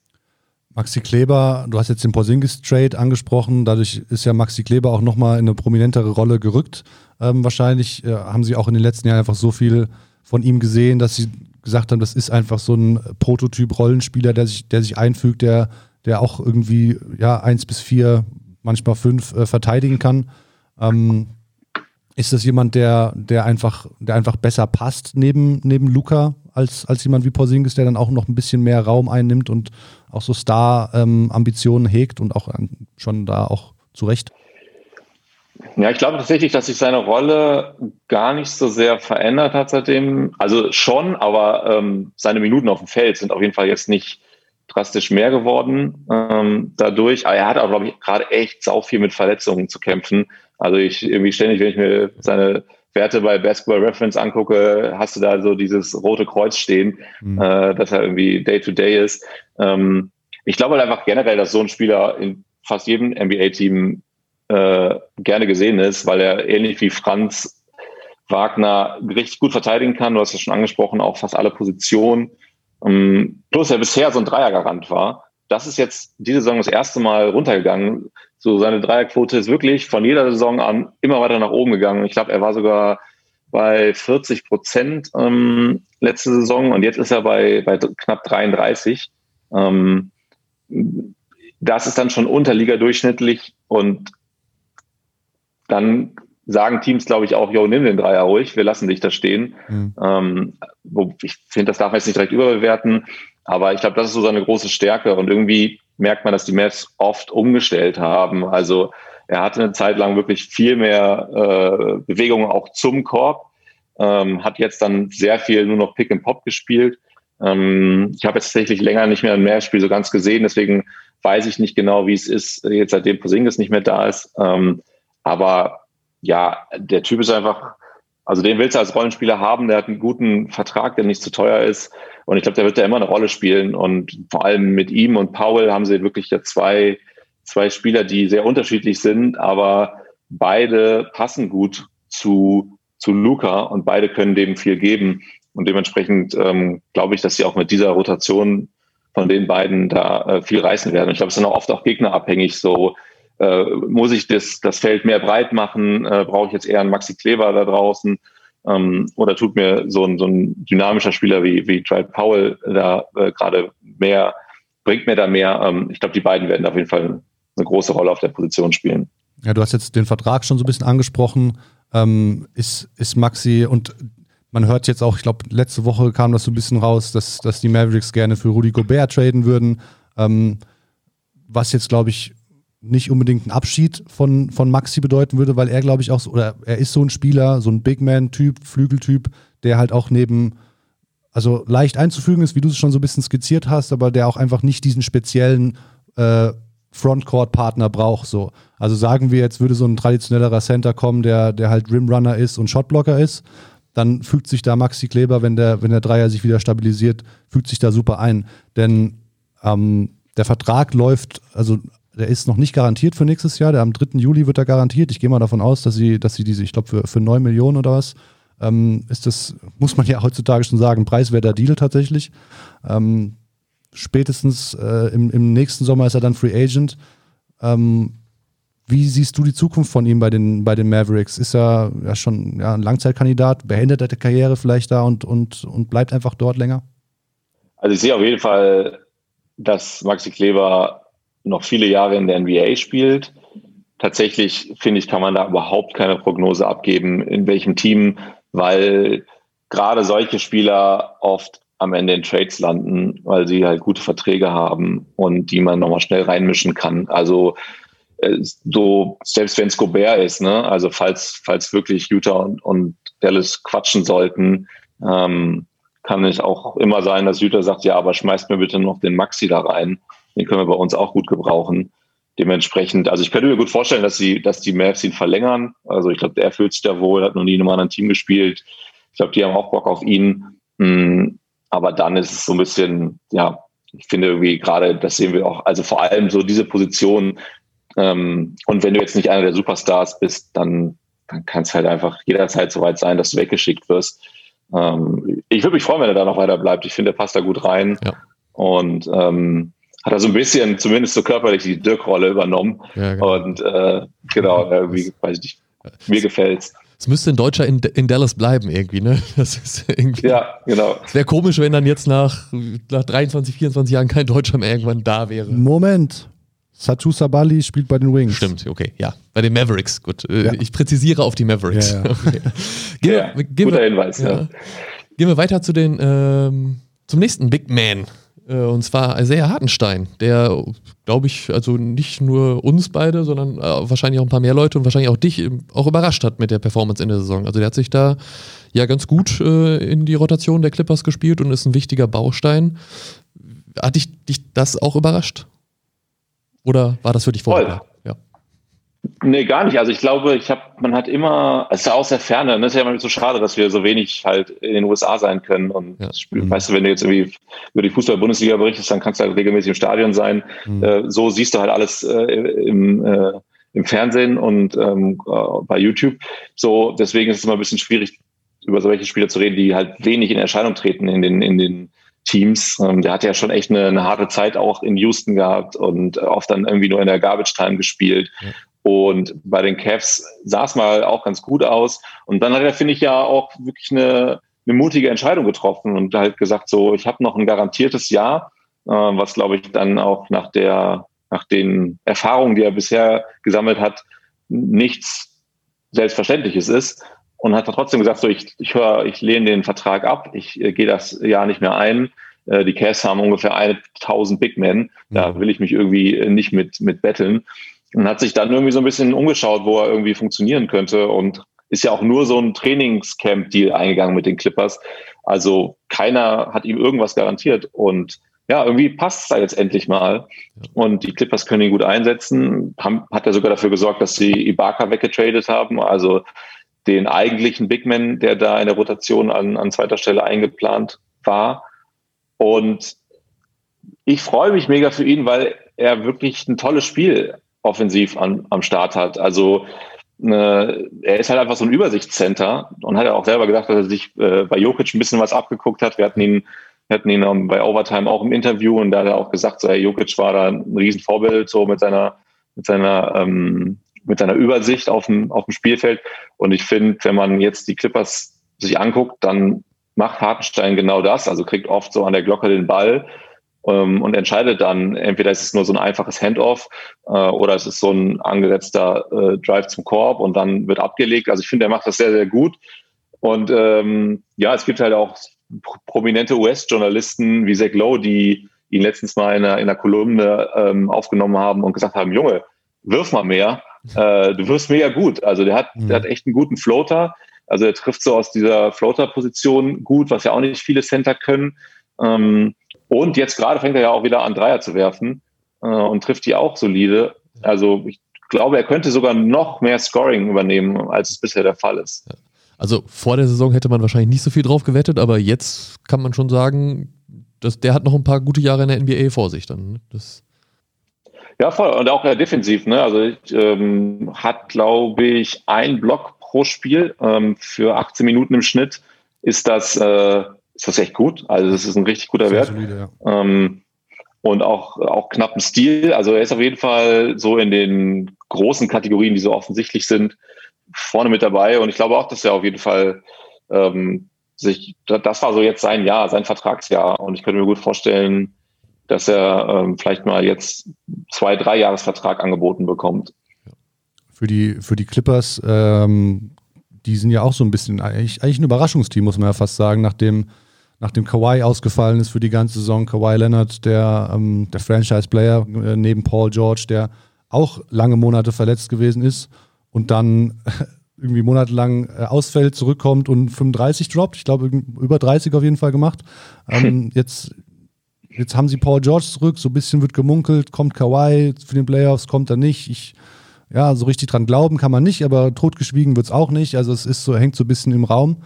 Maxi Kleber, du hast jetzt den Porzingis-Trade angesprochen, dadurch ist ja Maxi Kleber auch nochmal in eine prominentere Rolle gerückt. Ähm, wahrscheinlich äh, haben sie auch in den letzten Jahren einfach so viel von ihm gesehen, dass sie gesagt haben, das ist einfach so ein Prototyp-Rollenspieler, der sich, der sich einfügt, der, der auch irgendwie ja, eins bis vier, manchmal fünf äh, verteidigen kann. Ähm, ist das jemand, der, der, einfach, der einfach besser passt neben, neben Luca als, als jemand wie Porzingis, der dann auch noch ein bisschen mehr Raum einnimmt und auch so Star-Ambitionen ähm, hegt und auch schon da auch zurecht? Ja, ich glaube tatsächlich, dass sich seine Rolle gar nicht so sehr verändert hat seitdem. Also schon, aber ähm, seine Minuten auf dem Feld sind auf jeden Fall jetzt nicht drastisch mehr geworden ähm, dadurch. Aber er hat auch, glaube ich, gerade echt sau viel mit Verletzungen zu kämpfen. Also ich irgendwie ständig, wenn ich mir seine Werte bei Basketball Reference angucke, hast du da so dieses rote Kreuz stehen, mhm. äh, dass er irgendwie Day-to-Day -Day ist. Ähm, ich glaube halt einfach generell, dass so ein Spieler in fast jedem NBA-Team äh, gerne gesehen ist, weil er ähnlich wie Franz Wagner richtig gut verteidigen kann. Du hast ja schon angesprochen, auch fast alle Positionen. Ähm, plus er bisher so ein Dreiergarant war. Das ist jetzt diese Saison das erste Mal runtergegangen. So seine Dreierquote ist wirklich von jeder Saison an immer weiter nach oben gegangen. Ich glaube, er war sogar bei 40 Prozent ähm, letzte Saison und jetzt ist er bei, bei knapp 33. Ähm, das ist dann schon unterliga-durchschnittlich und dann sagen Teams, glaube ich, auch, yo, nimm den Dreier ruhig, wir lassen dich da stehen. Mhm. Ähm, ich finde, das darf man jetzt nicht direkt überbewerten, aber ich glaube, das ist so seine große Stärke und irgendwie merkt man, dass die Mavs oft umgestellt haben. Also er hatte eine Zeit lang wirklich viel mehr äh, Bewegungen auch zum Korb, ähm, hat jetzt dann sehr viel nur noch Pick and Pop gespielt. Ähm, ich habe jetzt tatsächlich länger nicht mehr ein Mehrspiel so ganz gesehen, deswegen weiß ich nicht genau, wie es ist, jetzt seitdem Posingis nicht mehr da ist. Ähm, aber ja, der Typ ist einfach, also den willst du als Rollenspieler haben, der hat einen guten Vertrag, der nicht zu teuer ist. Und ich glaube, der wird da immer eine Rolle spielen. Und vor allem mit ihm und Paul haben sie wirklich ja zwei, zwei Spieler, die sehr unterschiedlich sind, aber beide passen gut zu, zu Luca und beide können dem viel geben. Und dementsprechend ähm, glaube ich, dass sie auch mit dieser Rotation von den beiden da äh, viel reißen werden. Ich glaube, es sind auch oft auch gegnerabhängig, so äh, muss ich das, das Feld mehr breit machen? Äh, Brauche ich jetzt eher einen Maxi Kleber da draußen? Ähm, oder tut mir so ein, so ein dynamischer Spieler wie, wie Dwight Powell da äh, gerade mehr, bringt mir da mehr? Ähm, ich glaube, die beiden werden auf jeden Fall eine große Rolle auf der Position spielen. Ja, du hast jetzt den Vertrag schon so ein bisschen angesprochen. Ähm, ist, ist Maxi und man hört jetzt auch, ich glaube, letzte Woche kam das so ein bisschen raus, dass, dass die Mavericks gerne für Rudy Gobert traden würden. Ähm, was jetzt, glaube ich, nicht unbedingt ein Abschied von, von Maxi bedeuten würde, weil er, glaube ich, auch, so, oder er ist so ein Spieler, so ein Big Man-Typ, Flügeltyp, der halt auch neben, also leicht einzufügen ist, wie du es schon so ein bisschen skizziert hast, aber der auch einfach nicht diesen speziellen äh, Frontcourt-Partner braucht. So. Also sagen wir, jetzt würde so ein traditionellerer Center kommen, der, der halt Rimrunner ist und Shotblocker ist, dann fügt sich da Maxi Kleber, wenn der, wenn der Dreier sich wieder stabilisiert, fügt sich da super ein. Denn ähm, der Vertrag läuft, also der ist noch nicht garantiert für nächstes Jahr. Der am 3. Juli wird er garantiert. Ich gehe mal davon aus, dass sie, dass sie diese, ich glaube, für, für 9 Millionen oder was, ähm, ist das, muss man ja heutzutage schon sagen, preiswerter Deal tatsächlich. Ähm, spätestens äh, im, im nächsten Sommer ist er dann Free Agent. Ähm, wie siehst du die Zukunft von ihm bei den, bei den Mavericks? Ist er ja schon ja, ein Langzeitkandidat? Beendet er die Karriere vielleicht da und, und, und bleibt einfach dort länger? Also ich sehe auf jeden Fall, dass Maxi Kleber noch viele Jahre in der NBA spielt. Tatsächlich finde ich, kann man da überhaupt keine Prognose abgeben, in welchem Team, weil gerade solche Spieler oft am Ende in Trades landen, weil sie halt gute Verträge haben und die man nochmal schnell reinmischen kann. Also äh, so, selbst wenn es Gobert ist, ne, also falls, falls wirklich Utah und, und Dallas quatschen sollten, ähm, kann es auch immer sein, dass Utah sagt, ja, aber schmeißt mir bitte noch den Maxi da rein. Den können wir bei uns auch gut gebrauchen. Dementsprechend, also ich könnte mir gut vorstellen, dass sie, dass die Mavs ihn verlängern. Also ich glaube, der fühlt sich da wohl, hat noch nie in einem anderen Team gespielt. Ich glaube, die haben auch Bock auf ihn. Hm, aber dann ist es so ein bisschen, ja, ich finde irgendwie gerade, das sehen wir auch, also vor allem so diese Position. Ähm, und wenn du jetzt nicht einer der Superstars bist, dann, dann kann es halt einfach jederzeit so weit sein, dass du weggeschickt wirst. Ähm, ich würde mich freuen, wenn er da noch weiter bleibt. Ich finde, er passt da gut rein. Ja. Und ähm, hat er so ein bisschen, zumindest so körperlich, die Dirk-Rolle übernommen. Ja, genau. Und äh, genau, irgendwie, weiß ich nicht, mir gefällt's. Es müsste ein Deutscher in, in Dallas bleiben irgendwie, ne? Das ist irgendwie. Ja, genau. Es wäre komisch, wenn dann jetzt nach, nach 23, 24 Jahren kein Deutscher mehr irgendwann da wäre. Moment. Satu Sabali spielt bei den Wings. Stimmt, okay, ja. Bei den Mavericks, gut. Äh, ja. Ich präzisiere auf die Mavericks. Ja, ja. Okay. Gehen, ja, gehen guter wir, Hinweis, ja. Gehen wir weiter zu den, ähm, zum nächsten Big Man Äh, und zwar Isaiah Hartenstein, der, glaube ich, also nicht nur uns beide, sondern äh, wahrscheinlich auch ein paar mehr Leute und wahrscheinlich auch dich auch überrascht hat mit der Performance in der Saison. Also der hat sich da ja ganz gut äh, in die Rotation der Clippers gespielt und ist ein wichtiger Baustein. Hat dich, dich das auch überrascht? Oder war das für dich vorher? Nee, gar nicht. Also ich glaube, ich habe, man hat immer, es ist ja aus der Ferne, das ne? ist ja immer so schade, dass wir so wenig halt in den USA sein können. Und ja. mhm. weißt du, wenn du jetzt irgendwie über die Fußball-Bundesliga berichtest, dann kannst du halt regelmäßig im Stadion sein. Mhm. Äh, so siehst du halt alles äh, im, äh, im Fernsehen und ähm, äh, bei YouTube. So, deswegen ist es immer ein bisschen schwierig, über solche Spieler zu reden, die halt wenig in Erscheinung treten in den, in den Teams. Ähm, der hat ja schon echt eine, eine, harte Zeit auch in Houston gehabt und oft dann irgendwie nur in der Garbage Time gespielt. Ja. Und bei den Cavs sah es mal auch ganz gut aus. Und dann hat er, finde ich, ja auch wirklich eine, eine mutige Entscheidung getroffen und halt gesagt, so, ich habe noch ein garantiertes Jahr, äh, was, glaube ich, dann auch nach der, nach den Erfahrungen, die er bisher gesammelt hat, nichts Selbstverständliches ist. Und hat trotzdem gesagt, so, ich, ich höre, ich lehne den Vertrag ab, ich äh, gehe das Jahr nicht mehr ein. Äh, die Cavs haben ungefähr 1000 Big Men. Da mhm. will ich mich irgendwie nicht mit, mit betteln und hat sich dann irgendwie so ein bisschen umgeschaut, wo er irgendwie funktionieren könnte und ist ja auch nur so ein Trainingscamp-Deal eingegangen mit den Clippers. Also keiner hat ihm irgendwas garantiert und ja, irgendwie passt es da jetzt endlich mal. Und die Clippers können ihn gut einsetzen. Haben, hat er sogar dafür gesorgt, dass sie Ibaka weggetradet haben. Also den eigentlichen Big Man, der da in der Rotation an, an zweiter Stelle eingeplant war. Und ich freue mich mega für ihn, weil er wirklich ein tolles Spiel offensiv an, am Start hat. Also äh, er ist halt einfach so ein Übersichtscenter und hat ja auch selber gesagt, dass er sich äh, bei Jokic ein bisschen was abgeguckt hat. Wir hatten ihn, hatten ihn um, bei Overtime auch im Interview und da hat er auch gesagt, so, hey, Jokic war da ein Riesenvorbild, so mit seiner, mit seiner, ähm, mit seiner Übersicht auf dem, auf dem Spielfeld. Und ich finde, wenn man jetzt die Clippers sich anguckt, dann macht Hartenstein genau das, also kriegt oft so an der Glocke den Ball ähm, und entscheidet dann, entweder ist es nur so ein einfaches Handoff äh, oder es ist so ein angesetzter äh, Drive zum Korb und dann wird abgelegt. Also ich finde, er macht das sehr, sehr gut. Und ähm, ja, es gibt halt auch prominente US-Journalisten wie Zach Lowe, die ihn letztens mal in einer, in einer Kolumne ähm, aufgenommen haben und gesagt haben, Junge, wirf mal mehr, äh, du wirst mega gut. Also der hat, mhm. der hat echt einen guten Floater. Also er trifft so aus dieser Floater-Position gut, was ja auch nicht viele Center können. Ähm, und jetzt gerade fängt er ja auch wieder an, Dreier zu werfen äh, und trifft die auch solide. Also ich glaube, er könnte sogar noch mehr Scoring übernehmen, als es bisher der Fall ist. Also vor der Saison hätte man wahrscheinlich nicht so viel drauf gewettet, aber jetzt kann man schon sagen, dass der hat noch ein paar gute Jahre in der NBA vor sich dann. Ne? Das ja, voll. Und auch äh, defensiv. Ne? Also ich, ähm, hat, glaube ich, ein Block pro Spiel ähm, für 18 Minuten im Schnitt. Ist das äh, ist das echt gut. Also das ist ein richtig guter Wert. Solide, ja. ähm, und auch, auch knappen Stil. Also er ist auf jeden Fall so in den großen Kategorien, die so offensichtlich sind, vorne mit dabei. Und ich glaube auch, dass er auf jeden Fall ähm, sich, das war so jetzt sein Jahr, sein Vertragsjahr. Und ich könnte mir gut vorstellen, dass er ähm, vielleicht mal jetzt zwei, drei Jahresvertrag angeboten bekommt. Für die, für die Clippers, ähm, die sind ja auch so ein bisschen eigentlich, eigentlich ein Überraschungsteam, muss man ja fast sagen, nachdem nachdem Kawhi ausgefallen ist für die ganze Saison, Kawhi Leonard, der, ähm, der Franchise-Player äh, neben Paul George, der auch lange Monate verletzt gewesen ist und dann irgendwie monatelang äh, ausfällt, zurückkommt und 35 droppt. Ich glaube, über 30 auf jeden Fall gemacht. Ähm, jetzt, jetzt haben sie Paul George zurück, so ein bisschen wird gemunkelt, kommt Kawhi für den Playoffs, kommt er nicht. Ich, ja, so richtig dran glauben kann man nicht, aber totgeschwiegen wird es auch nicht. Also es ist so, hängt so ein bisschen im Raum.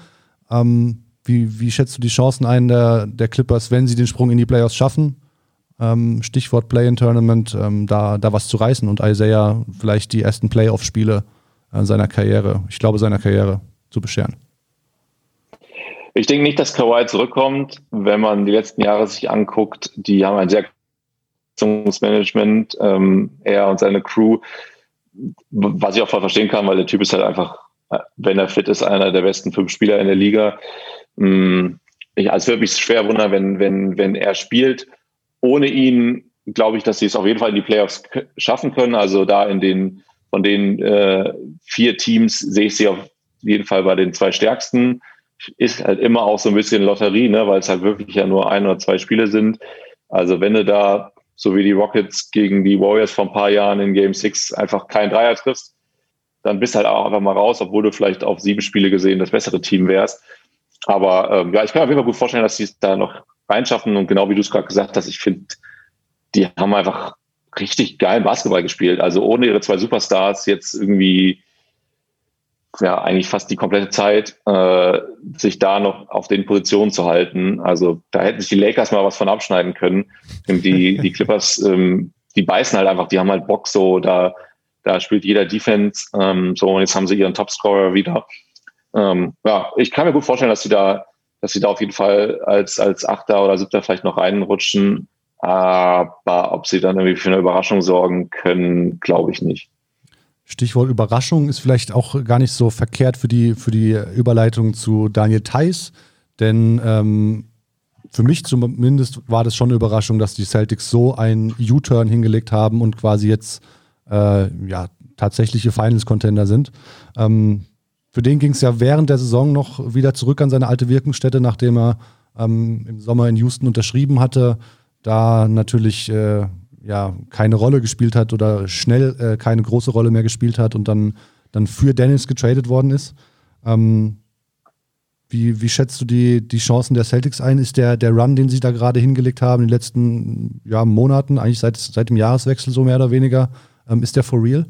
Ähm, wie, wie schätzt du die Chancen ein der, der Clippers, wenn sie den Sprung in die Playoffs schaffen? Ähm, Stichwort Play-in-Tournament, ähm, da, da was zu reißen und Isaiah vielleicht die ersten Playoff-Spiele äh, seiner Karriere, ich glaube seiner Karriere, zu bescheren. Ich denke nicht, dass Kawhi zurückkommt. Wenn man die letzten Jahre sich anguckt, die haben ein sehr Management, ähm, er und seine Crew, was ich auch voll verstehen kann, weil der Typ ist halt einfach, äh, wenn er fit ist, einer der besten fünf Spieler in der Liga. Mm, ich, also es würde mich schwer wundern, wenn, wenn, wenn er spielt. Ohne ihn glaube ich, dass sie es auf jeden Fall in die Playoffs schaffen können. Also da in den, von den äh, vier Teams sehe ich sie auf jeden Fall bei den zwei stärksten. Ist halt immer auch so ein bisschen Lotterie, ne, weil es halt wirklich ja nur ein oder zwei Spiele sind. Also wenn du da, so wie die Rockets gegen die Warriors vor ein paar Jahren in Game 6 einfach keinen Dreier triffst, dann bist halt auch einfach mal raus, obwohl du vielleicht auf sieben Spiele gesehen das bessere Team wärst. Aber ähm, ja, ich kann mir auf jeden Fall gut vorstellen, dass sie es da noch reinschaffen. Und genau wie du es gerade gesagt hast, ich finde, die haben einfach richtig geilen Basketball gespielt. Also ohne ihre zwei Superstars jetzt irgendwie ja eigentlich fast die komplette Zeit äh, sich da noch auf den Positionen zu halten. Also da hätten sich die Lakers mal was von abschneiden können. Die, die Clippers, ähm, die beißen halt einfach, die haben halt Bock so, da, da spielt jeder Defense. Ähm, so, und jetzt haben sie ihren Topscorer wieder. Ähm, ja, ich kann mir gut vorstellen, dass sie da, dass sie da auf jeden Fall als, als Achter oder Siebter vielleicht noch reinrutschen. Aber ob sie dann irgendwie für eine Überraschung sorgen können, glaube ich nicht. Stichwort Überraschung ist vielleicht auch gar nicht so verkehrt für die, für die Überleitung zu Daniel Theiss, denn ähm, für mich zumindest war das schon eine Überraschung, dass die Celtics so einen U-Turn hingelegt haben und quasi jetzt äh, ja, tatsächliche Finals-Contender sind. Ähm, für den ging es ja während der Saison noch wieder zurück an seine alte Wirkungsstätte, nachdem er ähm, im Sommer in Houston unterschrieben hatte da natürlich äh, ja keine Rolle gespielt hat oder schnell äh, keine große Rolle mehr gespielt hat und dann, dann für Dennis getradet worden ist. Ähm, wie, wie schätzt du die, die Chancen der Celtics ein? Ist der, der Run, den sie da gerade hingelegt haben in den letzten ja, Monaten, eigentlich seit, seit dem Jahreswechsel so mehr oder weniger, ähm, ist der for real?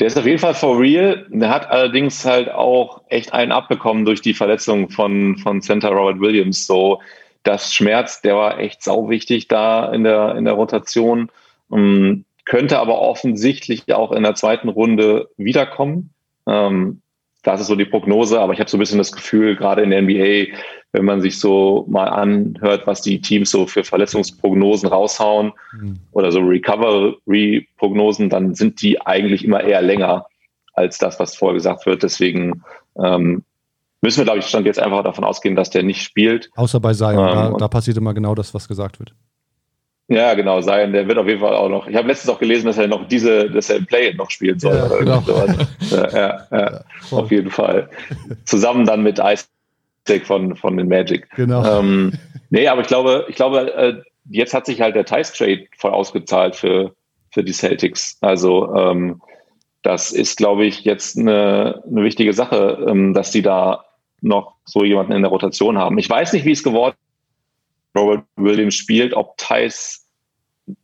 Der ist auf jeden Fall for real. Der hat allerdings halt auch echt einen abbekommen durch die Verletzung von, von Center Robert Williams. So, das Schmerz, der war echt sau wichtig da in der, in der Rotation. Um, ähm, könnte aber offensichtlich auch in der zweiten Runde wiederkommen. Ähm, das ist so die Prognose, aber ich habe so ein bisschen das Gefühl, gerade in der NBA, wenn man sich so mal anhört, was die Teams so für Verletzungsprognosen raushauen mhm. oder so Recovery-Prognosen, dann sind die eigentlich immer eher länger als das, was vorher gesagt wird. Deswegen ähm, müssen wir, glaube ich, stand jetzt einfach davon ausgehen, dass der nicht spielt. Außer bei Zion, ähm, da, da, passiert immer genau das, was gesagt wird. Ja, genau, Zion, der wird auf jeden Fall auch noch. Ich habe letztens auch gelesen, dass er noch diese, dass er im Play noch spielen soll. Ja, genau. ja, ja, ja auf jeden Fall. Zusammen dann mit Isaac von, von den Magic. Genau. Ähm, nee, aber ich glaube, ich glaube, äh, jetzt hat sich halt der Tice Trade voll ausgezahlt für, für die Celtics. Also ähm, das ist, glaube ich, jetzt eine, eine wichtige Sache, ähm, dass die da noch so jemanden in der Rotation haben. Ich weiß nicht, wie es geworden ist, Robert Williams spielt, ob Thais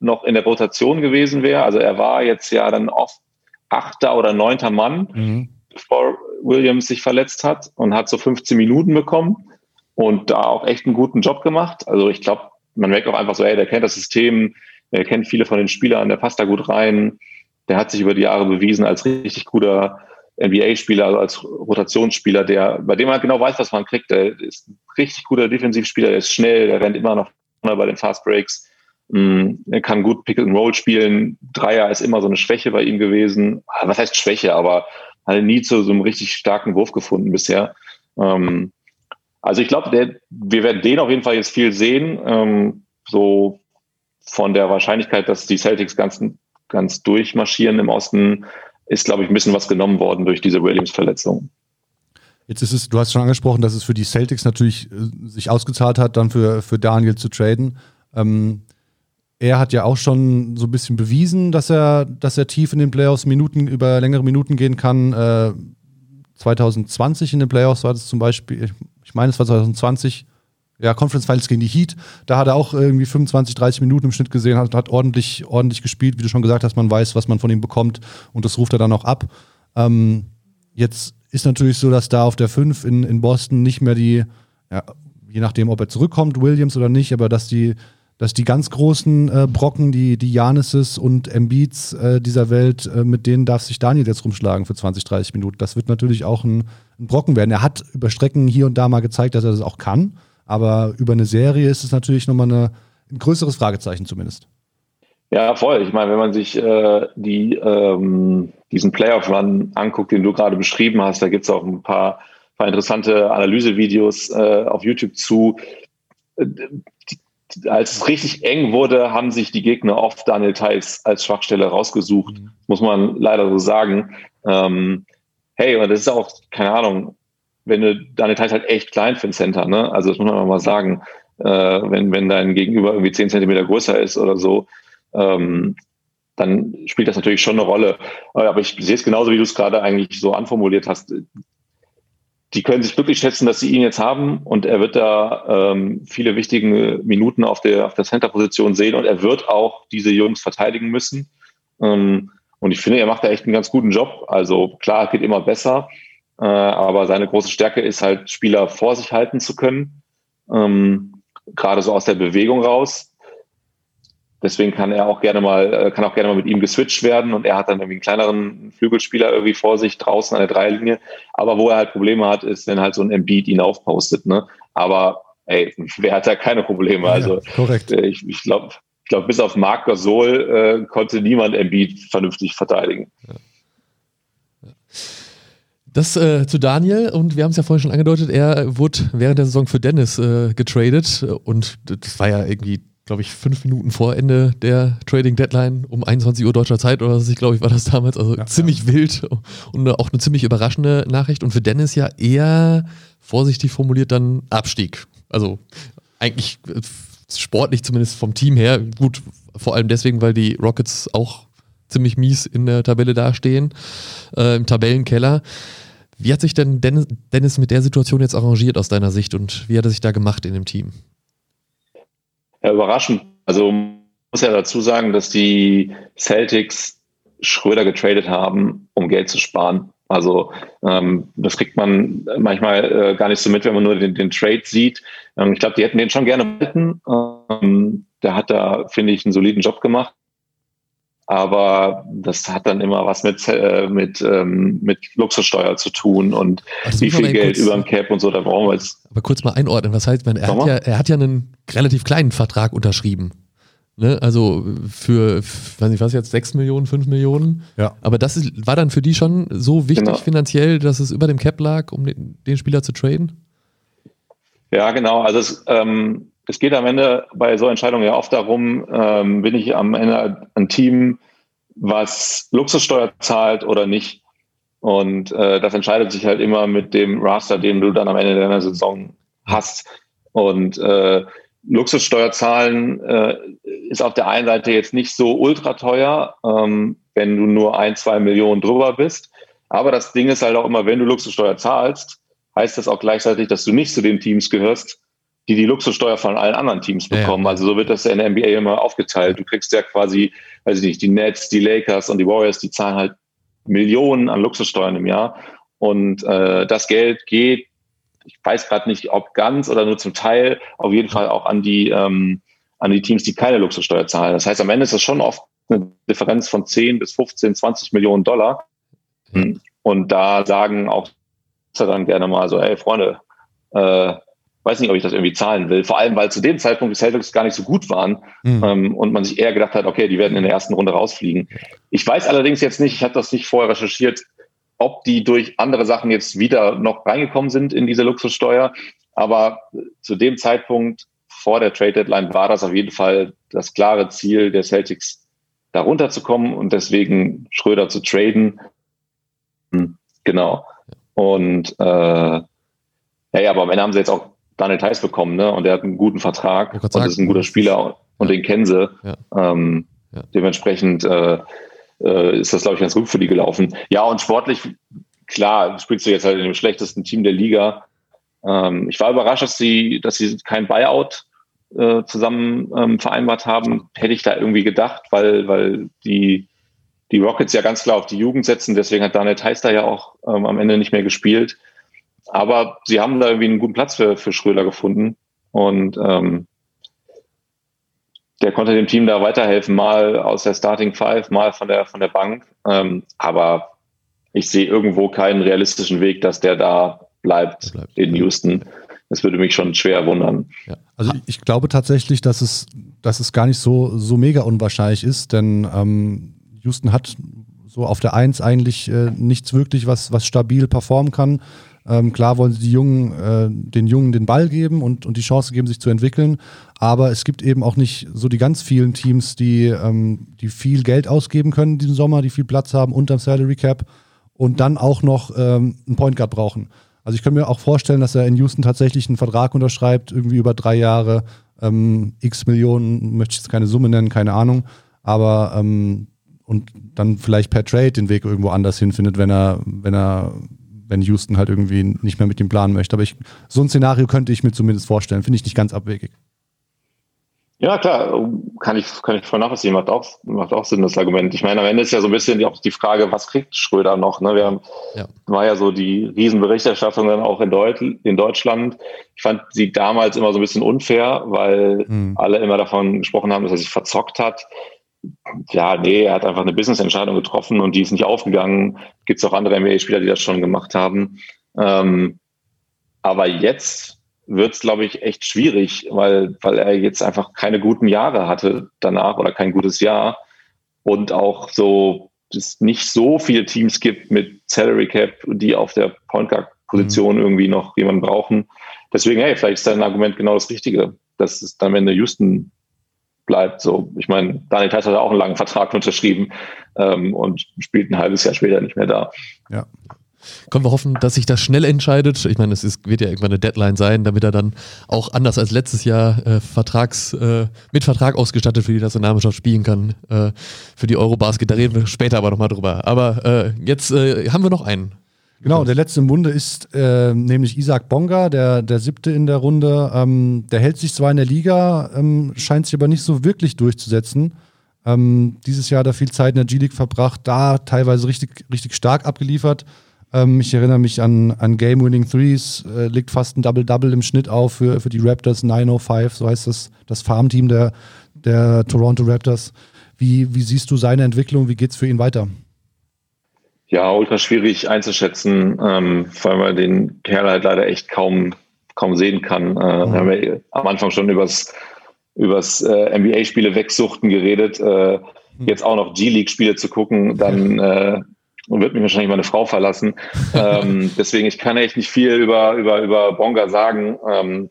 noch in der Rotation gewesen wäre. Also er war jetzt ja dann oft achter oder neunter Mann, mhm. bevor Williams sich verletzt hat und hat so 15 Minuten bekommen und da auch echt einen guten Job gemacht. Also ich glaube, man merkt auch einfach so, ey, der kennt das System, der kennt viele von den Spielern, der passt da gut rein. Der hat sich über die Jahre bewiesen als richtig guter NBA-Spieler, also als Rotationsspieler, der, bei dem man genau weiß, was man kriegt. Der ist ein richtig guter Defensivspieler, der ist schnell, der rennt immer noch bei den Fast Breaks. Mm, er kann gut Pick and Roll spielen. Dreier ist immer so eine Schwäche bei ihm gewesen. Ah, was heißt Schwäche, aber hat nie zu so einem richtig starken Wurf gefunden bisher. Ähm, also ich glaube, wir werden den auf jeden Fall jetzt viel sehen. Ähm, so von der Wahrscheinlichkeit, dass die Celtics ganz, ganz durchmarschieren im Osten, ist, glaube ich, ein bisschen was genommen worden durch diese Williams-Verletzung. Jetzt ist es, du hast schon angesprochen, dass es für die Celtics natürlich äh, sich ausgezahlt hat, dann für, für Daniel zu traden. Ähm, er hat ja auch schon so ein bisschen bewiesen, dass er, dass er tief in den Playoffs Minuten über längere Minuten gehen kann. Äh, 2020 in den Playoffs war das zum Beispiel, ich meine, es war 2020, ja, Conference Finals gegen die Heat. Da hat er auch irgendwie 25, 30 Minuten im Schnitt gesehen, hat, hat ordentlich, ordentlich gespielt, wie du schon gesagt hast, man weiß, was man von ihm bekommt und das ruft er dann auch ab. Ähm, jetzt ist natürlich so, dass da auf der 5 in, in Boston nicht mehr die, ja, je nachdem, ob er zurückkommt, Williams oder nicht, aber dass die, dass die ganz großen äh, Brocken, die, die Janisses und Embiids äh, dieser Welt, äh, mit denen darf sich Daniel jetzt rumschlagen für 20, 30 Minuten. Das wird natürlich auch ein, ein Brocken werden. Er hat über Strecken hier und da mal gezeigt, dass er das auch kann. Aber über eine Serie ist es natürlich nochmal eine, ein größeres Fragezeichen zumindest. Ja, voll. Ich meine, wenn man sich äh, die, ähm, diesen Playoff-Run anguckt, den du gerade beschrieben hast, da gibt es auch ein paar, paar interessante Analysevideos äh, auf YouTube zu. Als es richtig eng wurde, haben sich die Gegner oft Daniel Theiss als Schwachstelle rausgesucht, mhm. muss man leider so sagen. Ähm, hey, und das ist auch, keine Ahnung, wenn du deine Details halt echt klein für ein Center, ne? Also das muss man mal sagen. äh, wenn, wenn dein Gegenüber irgendwie 10 Zentimeter größer ist oder so. Ähm, dann spielt das natürlich schon eine Rolle. Aber ich sehe es genauso, wie du es gerade eigentlich so anformuliert hast. Die können sich glücklich schätzen, dass sie ihn jetzt haben und er wird da ähm, viele wichtige Minuten auf der, auf der Center-Position sehen und er wird auch diese Jungs verteidigen müssen. Ähm, und ich finde, er macht da echt einen ganz guten Job. Also klar, geht immer besser, äh, aber seine große Stärke ist halt, Spieler vor sich halten zu können. Ähm, Gerade so aus der Bewegung raus. Deswegen kann er auch gerne mal, äh, kann auch gerne mal mit ihm geswitcht werden und er hat dann irgendwie einen kleineren Flügelspieler irgendwie vor sich draußen an der Dreilinie. Aber wo er halt Probleme hat, ist, wenn halt so ein Embiid ihn aufpostet. Ne? Aber ey, wer hat da keine Probleme? Also ja, korrekt. Äh, ich, ich glaube, ich glaube, bis auf Marc Gasol äh, konnte niemand Embiid vernünftig verteidigen. Ja. Das äh, zu Daniel und wir haben es ja vorhin schon angedeutet, er wurde während der Saison für Dennis äh, getradet und das war ja irgendwie glaube ich, fünf Minuten vor Ende der Trading Deadline um 21 Uhr deutscher Zeit oder was ich glaube ich war das damals. Also ja, ziemlich ja. wild und auch eine ziemlich überraschende Nachricht. Und für Dennis ja eher vorsichtig formuliert dann Abstieg. Also eigentlich äh, sportlich zumindest vom Team her. Gut, vor allem deswegen, weil die Rockets auch ziemlich mies in der Tabelle dastehen, äh, im Tabellenkeller. Wie hat sich denn Dennis, Dennis mit der Situation jetzt arrangiert aus deiner Sicht und wie hat er sich da gemacht in dem Team? Ja, überraschend. Also muss ja dazu sagen, dass die Celtics Schröder getradet haben, um Geld zu sparen. Also ähm, das kriegt man manchmal äh, gar nicht so mit, wenn man nur den, den Trade sieht. Ähm, ich glaube, die hätten den schon gerne behalten. Ähm, der hat da, finde ich, einen soliden Job gemacht. Aber das hat dann immer was mit, äh, mit, ähm, mit Luxussteuer zu tun und also wie viel Geld über dem Cap und so, da brauchen wir jetzt. Aber kurz mal einordnen, was heißt, man, er, hat ja, er hat ja einen relativ kleinen Vertrag unterschrieben. Ne? Also für, weiß nicht was jetzt, 6 Millionen, 5 Millionen. Ja. Aber das ist, war dann für die schon so wichtig genau. finanziell, dass es über dem Cap lag, um den, den Spieler zu traden? Ja, genau. Also es, ähm, es geht am Ende bei so Entscheidungen ja oft darum, ähm, bin ich am Ende ein Team, was Luxussteuer zahlt oder nicht. Und äh, das entscheidet sich halt immer mit dem Raster, den du dann am Ende deiner Saison hast. Und äh, Luxussteuer zahlen äh, ist auf der einen Seite jetzt nicht so ultra teuer, ähm, wenn du nur ein, zwei Millionen drüber bist. Aber das Ding ist halt auch immer, wenn du Luxussteuer zahlst, heißt das auch gleichzeitig, dass du nicht zu den Teams gehörst, die die Luxussteuer von allen anderen Teams bekommen. Ja. Also so wird das in der NBA immer aufgeteilt. Du kriegst ja quasi, weiß ich nicht, die Nets, die Lakers und die Warriors, die zahlen halt Millionen an Luxussteuern im Jahr. Und äh, das Geld geht, ich weiß gerade nicht, ob ganz oder nur zum Teil, auf jeden Fall auch an die, ähm, an die Teams, die keine Luxussteuer zahlen. Das heißt, am Ende ist das schon oft eine Differenz von 10 bis 15, 20 Millionen Dollar. Mhm. Und da sagen auch dann gerne mal so, hey Freunde, äh, weiß nicht, ob ich das irgendwie zahlen will. Vor allem, weil zu dem Zeitpunkt die Celtics gar nicht so gut waren mhm. ähm, und man sich eher gedacht hat, okay, die werden in der ersten Runde rausfliegen. Ich weiß allerdings jetzt nicht, ich habe das nicht vorher recherchiert, ob die durch andere Sachen jetzt wieder noch reingekommen sind in diese Luxussteuer. Aber zu dem Zeitpunkt vor der Trade Deadline war das auf jeden Fall das klare Ziel der Celtics, da runterzukommen und deswegen Schröder zu traden. Hm, genau. Und äh, ja, ja, aber am Ende haben sie jetzt auch Daniel Theiss bekommen, ne? Und der hat einen guten Vertrag und sagen, ist ein guter Spieler und ja. den kennen sie. Ja. Ähm, ja. Dementsprechend äh, äh, ist das, glaube ich, ganz gut für die gelaufen. Ja, und sportlich, klar, spielst du jetzt halt in dem schlechtesten Team der Liga. Ähm, ich war überrascht, dass sie, dass sie kein Buyout äh, zusammen ähm, vereinbart haben. Hätte ich da irgendwie gedacht, weil, weil die, die Rockets ja ganz klar auf die Jugend setzen. Deswegen hat Daniel Theiss da ja auch ähm, am Ende nicht mehr gespielt. Aber sie haben da irgendwie einen guten Platz für, für Schröder gefunden. Und ähm, der konnte dem Team da weiterhelfen, mal aus der Starting Five, mal von der, von der Bank. Ähm, aber ich sehe irgendwo keinen realistischen Weg, dass der da bleibt, bleibt. in Houston. Das würde mich schon schwer wundern. Ja. Also ich glaube tatsächlich, dass es, dass es gar nicht so, so mega unwahrscheinlich ist, denn ähm, Houston hat so auf der Eins eigentlich äh, nichts wirklich, was, was stabil performen kann. Ähm, klar wollen sie Jungen, äh, den Jungen den Ball geben und, und die Chance geben, sich zu entwickeln. Aber es gibt eben auch nicht so die ganz vielen Teams, die, ähm, die viel Geld ausgeben können diesen Sommer, die viel Platz haben unterm Salary Cap und dann auch noch ähm, einen Point Guard brauchen. Also ich kann mir auch vorstellen, dass er in Houston tatsächlich einen Vertrag unterschreibt, irgendwie über drei Jahre, ähm, x Millionen, möchte ich jetzt keine Summe nennen, keine Ahnung, aber ähm, und dann vielleicht per Trade den Weg irgendwo anders hinfindet, wenn er, wenn er, wenn Houston halt irgendwie nicht mehr mit ihm planen möchte. Aber ich, so ein Szenario könnte ich mir zumindest vorstellen, finde ich nicht ganz abwegig. Ja, klar, kann ich, kann ich voll nachvollziehen, macht auch, macht auch Sinn, das Argument. Ich meine, am Ende ist ja so ein bisschen auch die Frage, was kriegt Schröder noch? Ne? Wir haben, ja. war ja so die Riesenberichterstattung dann auch in, Deut in Deutschland. Ich fand sie damals immer so ein bisschen unfair, weil mhm. alle immer davon gesprochen haben, dass er sich verzockt hat. Ja, nee, er hat einfach eine Business-Entscheidung getroffen und die ist nicht aufgegangen. Gibt es auch andere NBA-Spieler, die das schon gemacht haben. Ähm, aber jetzt wird es, glaube ich, echt schwierig, weil, weil er jetzt einfach keine guten Jahre hatte danach oder kein gutes Jahr und auch so es nicht so viele Teams gibt mit Salary Cap, die auf der Point Guard Position mhm. irgendwie noch jemanden brauchen. Deswegen, hey, vielleicht ist dein Argument genau das Richtige, dass es dann am Ende Houston bleibt. So, ich meine, Daniel Theiss hat auch einen langen Vertrag unterschrieben ähm, und spielt ein halbes Jahr später nicht mehr da. Ja. Können wir hoffen, dass sich das schnell entscheidet. Ich meine, es ist, wird ja irgendwann eine Deadline sein, damit er dann auch anders als letztes Jahr äh, Vertrags, äh, mit Vertrag ausgestattet für die Nationalmannschaft spielen kann. Äh, für die Eurobasket, da reden wir später aber nochmal drüber. Aber äh, jetzt äh, haben wir noch einen. Genau, der letzte im Bunde ist äh, nämlich Isaac Bonga, der, der siebte in der Runde. Ähm, der hält sich zwar in der Liga, ähm, scheint sich aber nicht so wirklich durchzusetzen. Ähm, dieses Jahr hat er viel Zeit in der G-League verbracht, da teilweise richtig, richtig stark abgeliefert. Ähm, ich erinnere mich an, an Game-Winning Threes, äh, legt fast ein Double-Double im Schnitt auf für, für die Raptors 905, so heißt das, das Farmteam der, der Toronto Raptors. Wie, wie siehst du seine Entwicklung? Wie geht es für ihn weiter? Ja, ultra schwierig einzuschätzen, ähm, weil man den Kerl halt leider echt kaum, kaum sehen kann. Äh, mhm. Wir haben ja am Anfang schon übers, übers äh, NBA-Spiele wegsuchten geredet. Äh, mhm. Jetzt auch noch G-League-Spiele zu gucken, dann äh, wird mich wahrscheinlich meine Frau verlassen. ähm, deswegen, ich kann echt nicht viel über, über, über Bonga sagen, ähm,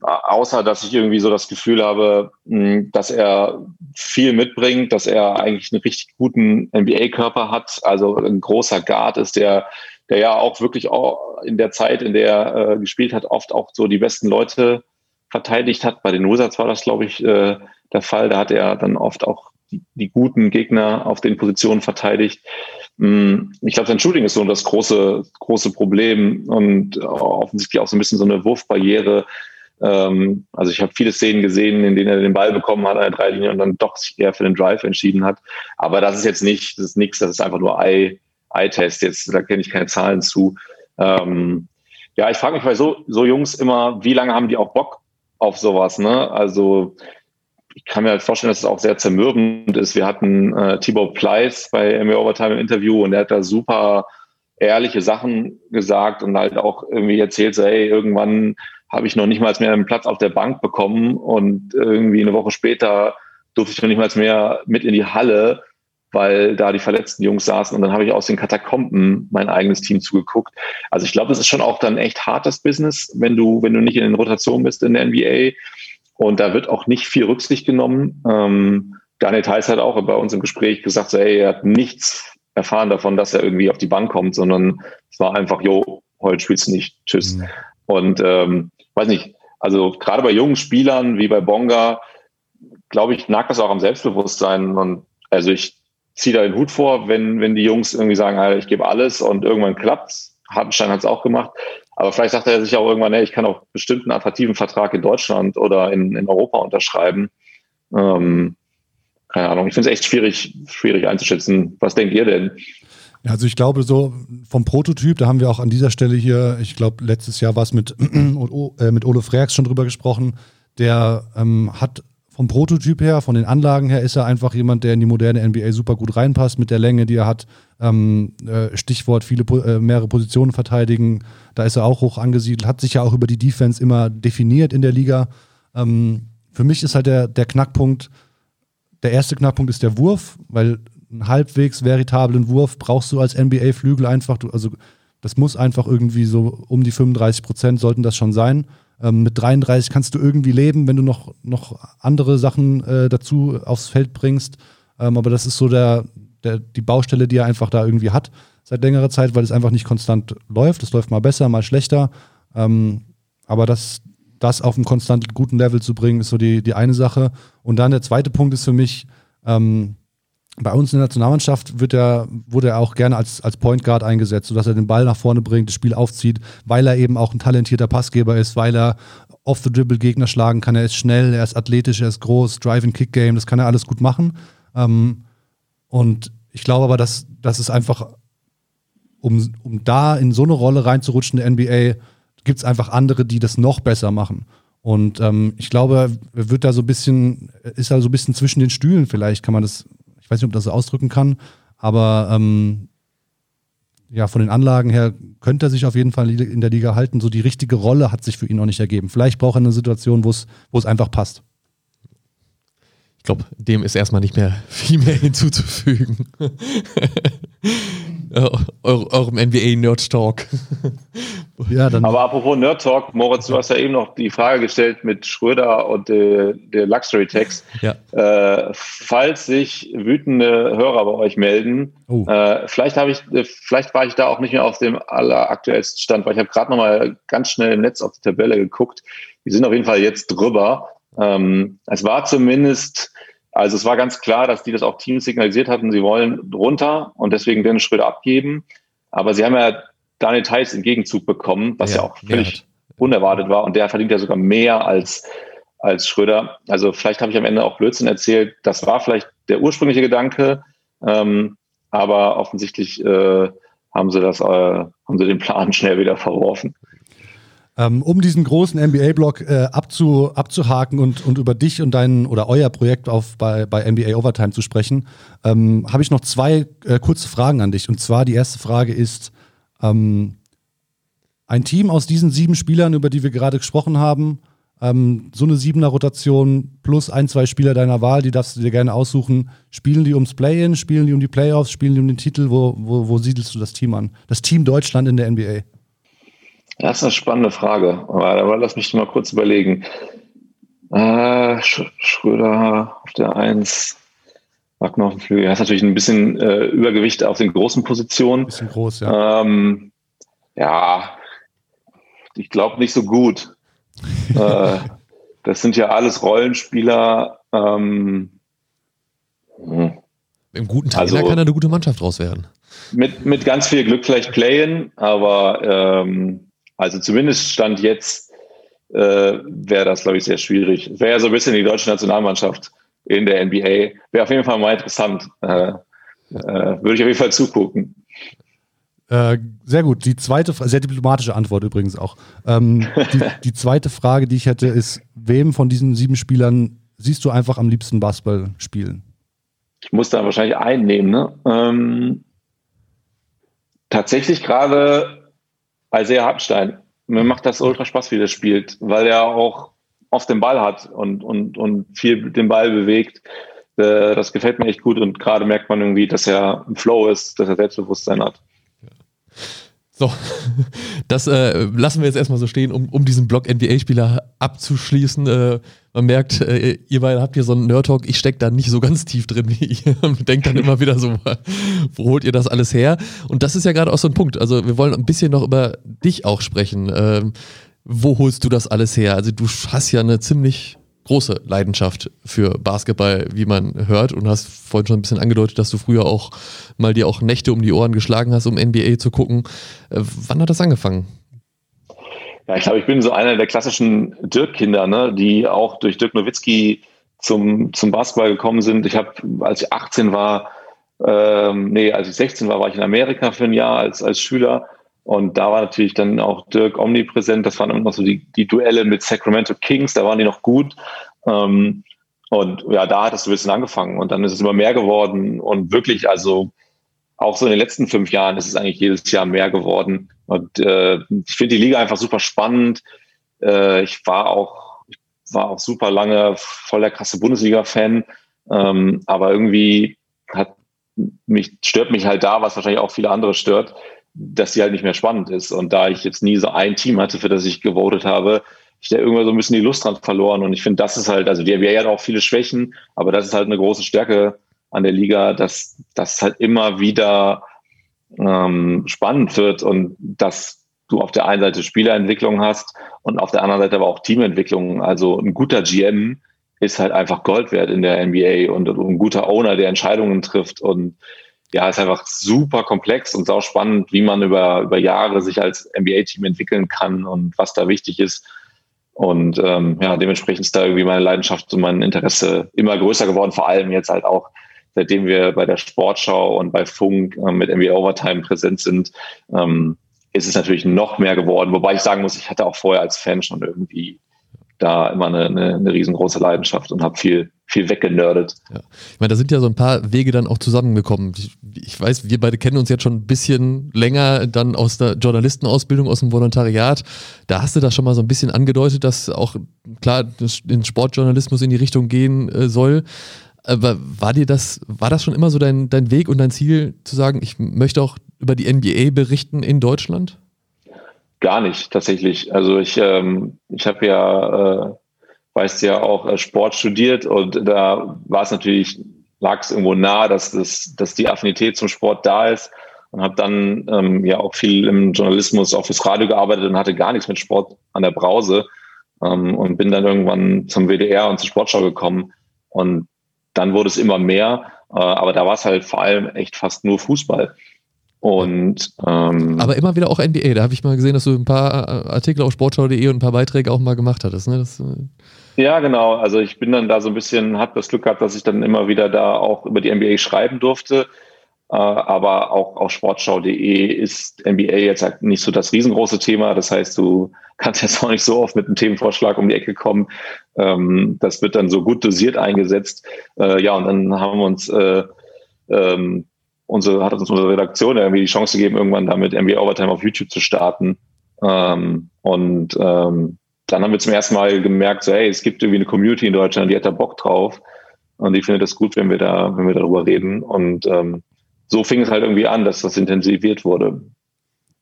außer dass ich irgendwie so das Gefühl habe, dass er viel mitbringt, dass er eigentlich einen richtig guten NBA-Körper hat, also ein großer Guard ist, der der ja auch wirklich auch in der Zeit, in der er äh, gespielt hat, oft auch so die besten Leute verteidigt hat. Bei den Wizards war das, glaube ich, äh, der Fall. Da hat er dann oft auch die, die guten Gegner auf den Positionen verteidigt. Ich glaube, sein Shooting ist so das große, große Problem und offensichtlich auch so ein bisschen so eine Wurfbarriere. Ähm, also ich habe viele Szenen gesehen, in denen er den Ball bekommen hat an der Dreilinie und dann doch sich eher für den Drive entschieden hat. Aber das ist jetzt nicht, das ist nichts, das ist einfach nur Eye-Test. Jetzt, da kenne ich keine Zahlen zu. Ähm, ja, ich frage mich bei so, so Jungs immer, wie lange haben die auch Bock auf sowas? Ne? Also ich kann mir halt vorstellen, dass es auch sehr zermürbend ist. Wir hatten äh, Thibaut Pleiss bei MA Overtime im Interview und der hat da super ehrliche Sachen gesagt und halt auch irgendwie erzählt, so, hey, irgendwann habe ich noch nicht mal mehr einen Platz auf der Bank bekommen und irgendwie eine Woche später durfte ich noch nicht mal mehr mit in die Halle, weil da die verletzten Jungs saßen und dann habe ich aus den Katakomben mein eigenes Team zugeguckt. Also ich glaube, es ist schon auch dann echt hartes Business, wenn du, wenn du nicht in den Rotationen bist in der NBA und da wird auch nicht viel Rücksicht genommen. Ähm, Daniel Theiss hat auch bei uns im Gespräch gesagt, so, ey, er hat nichts erfahren davon, dass er irgendwie auf die Bank kommt, sondern es war einfach, jo, heute spielst du nicht, tschüss. Mhm. Und ähm, weiß nicht, also gerade bei jungen Spielern wie bei Bonga, glaube ich, nagt das auch am Selbstbewusstsein. Und also ich ziehe da den Hut vor, wenn, wenn die Jungs irgendwie sagen, Alter, ich gebe alles und irgendwann klappt's. Hartenstein hat es auch gemacht. Aber vielleicht sagt er sich auch irgendwann, hey, ich kann auch bestimmt einen attraktiven Vertrag in Deutschland oder in, in Europa unterschreiben. Ähm, keine Ahnung, ich finde es echt schwierig, schwierig einzuschätzen. Was denkt ihr denn? Also ich glaube so vom Prototyp, da haben wir auch an dieser Stelle hier, ich glaube letztes Jahr war es mit, äh, mit Ole Freaks schon drüber gesprochen, der ähm, hat vom Prototyp her, von den Anlagen her, ist er einfach jemand, der in die moderne NBA super gut reinpasst mit der Länge, die er hat. Ähm, äh, Stichwort viele äh, mehrere Positionen verteidigen, da ist er auch hoch angesiedelt, hat sich ja auch über die Defense immer definiert in der Liga. Ähm, für mich ist halt der, der Knackpunkt, der erste Knackpunkt ist der Wurf, weil einen halbwegs veritablen Wurf brauchst du als NBA-Flügel einfach. Du, also das muss einfach irgendwie so um die 35 Prozent sollten das schon sein. Ähm, mit 33 kannst du irgendwie leben, wenn du noch, noch andere Sachen äh, dazu aufs Feld bringst. Ähm, aber das ist so der, der, die Baustelle, die er einfach da irgendwie hat seit längerer Zeit, weil es einfach nicht konstant läuft. Es läuft mal besser, mal schlechter. Ähm, aber das, das auf einen konstant guten Level zu bringen, ist so die, die eine Sache. Und dann der zweite Punkt ist für mich, ähm, bei uns in der Nationalmannschaft wird er, wurde er auch gerne als, als Point Guard eingesetzt, sodass er den Ball nach vorne bringt, das Spiel aufzieht, weil er eben auch ein talentierter Passgeber ist, weil er off the dribble Gegner schlagen kann. Er ist schnell, er ist athletisch, er ist groß, Drive-and-Kick-Game, das kann er alles gut machen. Ähm, und ich glaube aber, dass, dass es einfach, um, um da in so eine Rolle reinzurutschen, der NBA, gibt es einfach andere, die das noch besser machen. Und ähm, ich glaube, er wird da so ein bisschen, ist da so ein bisschen zwischen den Stühlen vielleicht, kann man das, ich weiß nicht, ob das so ausdrücken kann, aber ähm, ja, von den Anlagen her könnte er sich auf jeden Fall in der Liga halten. So die richtige Rolle hat sich für ihn noch nicht ergeben. Vielleicht braucht er eine Situation, wo es einfach passt. Ich glaube, dem ist erstmal nicht mehr viel mehr hinzuzufügen. eurem NBA-Nerd-Talk. ja, Aber apropos Nerd-Talk, Moritz, du hast ja eben noch die Frage gestellt mit Schröder und äh, der Luxury-Tax. Ja. Äh, falls sich wütende Hörer bei euch melden, oh. äh, vielleicht ich, äh, vielleicht war ich da auch nicht mehr auf dem alleraktuellsten Stand, weil ich habe gerade noch mal ganz schnell im Netz auf die Tabelle geguckt. Die sind auf jeden Fall jetzt drüber. Ähm, es war zumindest also es war ganz klar, dass die das auch Teams signalisiert hatten, sie wollen runter und deswegen Dennis Schröder abgeben. Aber sie haben ja Daniel Theiss im Gegenzug bekommen, was ja, ja auch völlig unerwartet war. Und der verdient ja sogar mehr als, als Schröder. Also vielleicht habe ich am Ende auch Blödsinn erzählt. Das war vielleicht der ursprüngliche Gedanke. Ähm, aber offensichtlich äh, haben sie das, äh, haben sie den Plan schnell wieder verworfen. Ähm, um diesen großen NBA-Block äh, abzu, abzuhaken und, und über dich und dein oder euer Projekt auf, bei, bei NBA Overtime zu sprechen, ähm, habe ich noch zwei äh, kurze Fragen an dich. Und zwar die erste Frage ist, ähm, ein Team aus diesen sieben Spielern, über die wir gerade gesprochen haben, ähm, so eine siebener Rotation plus ein, zwei Spieler deiner Wahl, die darfst du dir gerne aussuchen. Spielen die ums Play-In, spielen die um die Playoffs, spielen die um den Titel? Wo, wo, wo siedelst du das Team an? Das Team Deutschland in der NBA. Das ist eine spannende Frage. Aber lass mich mal kurz überlegen. Äh, Schröder auf der 1, Wagner auf dem Flügel. Er hat natürlich ein bisschen äh, Übergewicht auf den großen Positionen. Ein bisschen groß, ja. Ähm, ja, ich glaube nicht so gut. äh, das sind ja alles Rollenspieler. Ähm, hm. Im guten Trainer also, kann er eine gute Mannschaft draus werden. Mit, mit ganz viel Glück vielleicht playen, aber ähm, also zumindest Stand jetzt äh, wäre das, glaube ich, sehr schwierig. Wäre ja so ein bisschen die deutsche Nationalmannschaft in der NBA. Wäre auf jeden Fall mal interessant. Äh, äh, würde ich auf jeden Fall zugucken. Äh, sehr gut. Die zweite, sehr diplomatische Antwort übrigens auch. Ähm, die, die, zweite Frage, die ich hätte, ist: Wem von diesen sieben Spielern siehst du einfach am liebsten Basketball spielen? Ich muss da wahrscheinlich einnehmen. Ne? Ähm, tatsächlich gerade Isaiah Hartenstein. Mir macht das ultra Spaß, wie der spielt, weil er auch oft den Ball hat und, und, und viel den Ball bewegt. Äh, das gefällt mir echt gut und gerade merkt man irgendwie, dass er im Flow ist, dass er Selbstbewusstsein hat. So, das äh, lassen wir jetzt erstmal so stehen, um, um diesen Block NBA-Spieler abzuschließen. Äh, man merkt, äh, ihr beide habt hier so einen Nerd-Talk, ich stecke da nicht so ganz tief drin wie ihr. Denkt dann immer wieder so, wo holt ihr das alles her? Und das ist ja gerade auch so ein Punkt. Also wir wollen ein bisschen noch über dich auch sprechen. Ähm, wo holst du das alles her? Also du hast ja eine ziemlich große Leidenschaft für Basketball, wie man hört und hast vorhin schon ein bisschen angedeutet, dass du früher auch mal dir auch Nächte um die Ohren geschlagen hast, um NBA zu gucken. Äh, wann hat das angefangen? Ja, ich glaube, ich bin so einer der klassischen Dirk-Kinder, ne, die auch durch Dirk Nowitzki zum, zum Basketball gekommen sind. Ich habe, als ich 18 war, ähm, nee, als ich 16 war, war ich in Amerika für ein Jahr als, als Schüler. Und da war natürlich dann auch Dirk omnipräsent. Das waren immer so die, die Duelle mit Sacramento Kings, da waren die noch gut. Ähm, und ja, da hat es ein bisschen angefangen und dann ist es immer mehr geworden und wirklich, also auch so in den letzten fünf Jahren ist es eigentlich jedes Jahr mehr geworden. Und äh, ich finde die Liga einfach super spannend. Äh, ich war auch, ich war auch super lange voll der krasse Bundesliga-Fan, ähm, aber irgendwie hat mich, stört mich halt da, was wahrscheinlich auch viele andere stört, dass sie halt nicht mehr spannend ist. Und da ich jetzt nie so ein Team hatte, für das ich gewotet habe, ich da irgendwann so ein bisschen die Lust dran verloren. Und ich finde, das ist halt, also die NBA hat auch viele Schwächen, aber das ist halt eine große Stärke an der Liga, dass das halt immer wieder ähm, spannend wird und dass du auf der einen Seite Spielerentwicklung hast und auf der anderen Seite aber auch Teamentwicklung. Also ein guter GM ist halt einfach Gold wert in der NBA und, und ein guter Owner, der Entscheidungen trifft und ja, ist einfach super komplex und sau spannend, wie man über, über Jahre sich als NBA-Team entwickeln kann und was da wichtig ist. Und ähm, ja, dementsprechend ist da irgendwie meine Leidenschaft und mein Interesse immer größer geworden, vor allem jetzt halt auch, seitdem wir bei der Sportschau und bei Funk äh, mit NBA Overtime präsent sind, ähm, ist es natürlich noch mehr geworden. Wobei ich sagen muss, ich hatte auch vorher als Fan schon irgendwie da immer eine, eine, eine riesengroße Leidenschaft und habe viel, viel weggenördet. Ja. Ich meine, da sind ja so ein paar Wege dann auch zusammengekommen. Ich, ich, weiß, wir beide kennen uns jetzt schon ein bisschen länger dann aus der Journalistenausbildung, aus dem Volontariat. Da hast du das schon mal so ein bisschen angedeutet, dass auch klar den Sportjournalismus in die Richtung gehen äh, soll. Aber war dir das, war das schon immer so dein, dein Weg und dein Ziel zu sagen, ich möchte auch über die NBA berichten in Deutschland? Gar nicht, tatsächlich. Also ich, ähm, ich habe ja, äh, weißt ja auch äh, Sport studiert und da war es natürlich, lag es irgendwo nahe, dass, das, dass die Affinität zum Sport da ist und habe dann ähm, ja auch viel im Journalismus, auch fürs Radio gearbeitet und hatte gar nichts mit Sport an der Brause ähm, und bin dann irgendwann zum WDR und zur Sportschau gekommen und dann wurde es immer mehr, äh, aber da war es halt vor allem echt fast nur Fußball. Und ähm, aber immer wieder auch NBA. Da habe ich mal gesehen, dass du ein paar äh, Artikel auf sportschau.de und ein paar Beiträge auch mal gemacht hattest. Ne? Das, äh ja, genau. Also ich bin dann da so ein bisschen, habe das Glück gehabt, dass ich dann immer wieder da auch über die NBA schreiben durfte. Äh, aber auch auf sportschau.de ist NBA jetzt halt nicht so das riesengroße Thema. Das heißt, du kannst jetzt auch nicht so oft mit einem Themenvorschlag um die Ecke kommen. Ähm, das wird dann so gut dosiert eingesetzt. Äh, ja, und dann haben wir uns äh, ähm, unsere, hat uns unsere Redaktion irgendwie die Chance gegeben, irgendwann damit NBA Overtime auf YouTube zu starten. Ähm, und ähm, dann haben wir zum ersten Mal gemerkt, so, hey, es gibt irgendwie eine Community in Deutschland, die hat da Bock drauf. Und die findet das gut, wenn wir da, wenn wir darüber reden. Und ähm, so fing es halt irgendwie an, dass das intensiviert wurde.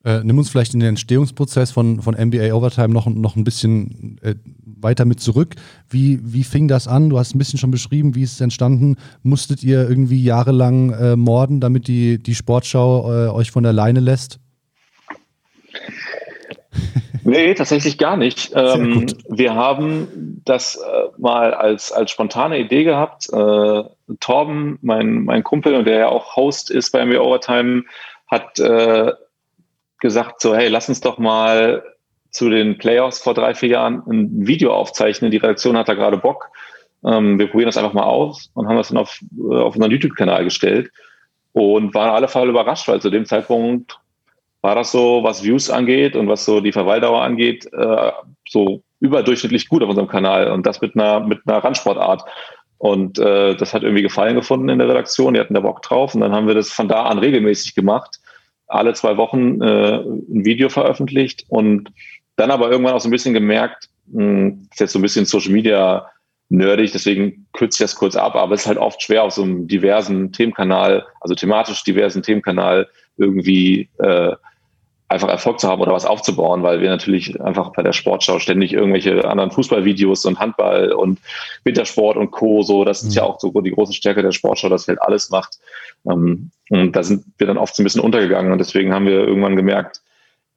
Äh, nimm uns vielleicht in den Entstehungsprozess von, von NBA Overtime noch, noch ein bisschen äh, weiter mit zurück. Wie, wie fing das an? Du hast ein bisschen schon beschrieben, wie ist es entstanden? Musstet ihr irgendwie jahrelang äh, morden, damit die, die Sportschau äh, euch von der Leine lässt? Nee, tatsächlich gar nicht. Ähm, wir haben das äh, mal als, als spontane Idee gehabt. Äh, Torben, mein, mein Kumpel der ja auch Host ist bei mir Overtime, hat gesagt so, hey, lass uns doch mal zu den Playoffs vor drei, vier Jahren ein Video aufzeichnen. Die Redaktion hat da gerade Bock. Ähm, wir probieren das einfach mal aus und haben das dann auf, äh, auf unseren YouTube-Kanal gestellt und waren alle Fall überrascht, weil zu dem Zeitpunkt war das so, was Views angeht und was so die Verweildauer angeht, äh, so überdurchschnittlich gut auf unserem Kanal und das mit einer, mit einer Randsportart. Und äh, das hat irgendwie Gefallen gefunden in der Redaktion, die hatten da Bock drauf und dann haben wir das von da an regelmäßig gemacht alle zwei Wochen äh, ein Video veröffentlicht und dann aber irgendwann auch so ein bisschen gemerkt, mh, hm, ist jetzt so ein bisschen Social Media nerdig, deswegen kürze ich das kurz ab, aber es ist halt oft schwer auf so einem diversen Themenkanal, also thematisch diversen Themenkanal irgendwie äh, einfach Erfolg zu haben oder was aufzubauen, weil wir natürlich einfach bei der Sportschau ständig irgendwelche anderen Fußballvideos und Handball und Wintersport und Co. So, das ist ja mhm. auch so die große Stärke der Sportschau, dass halt alles macht. Ähm, und da sind wir dann oft so ein bisschen untergegangen und deswegen haben wir irgendwann gemerkt,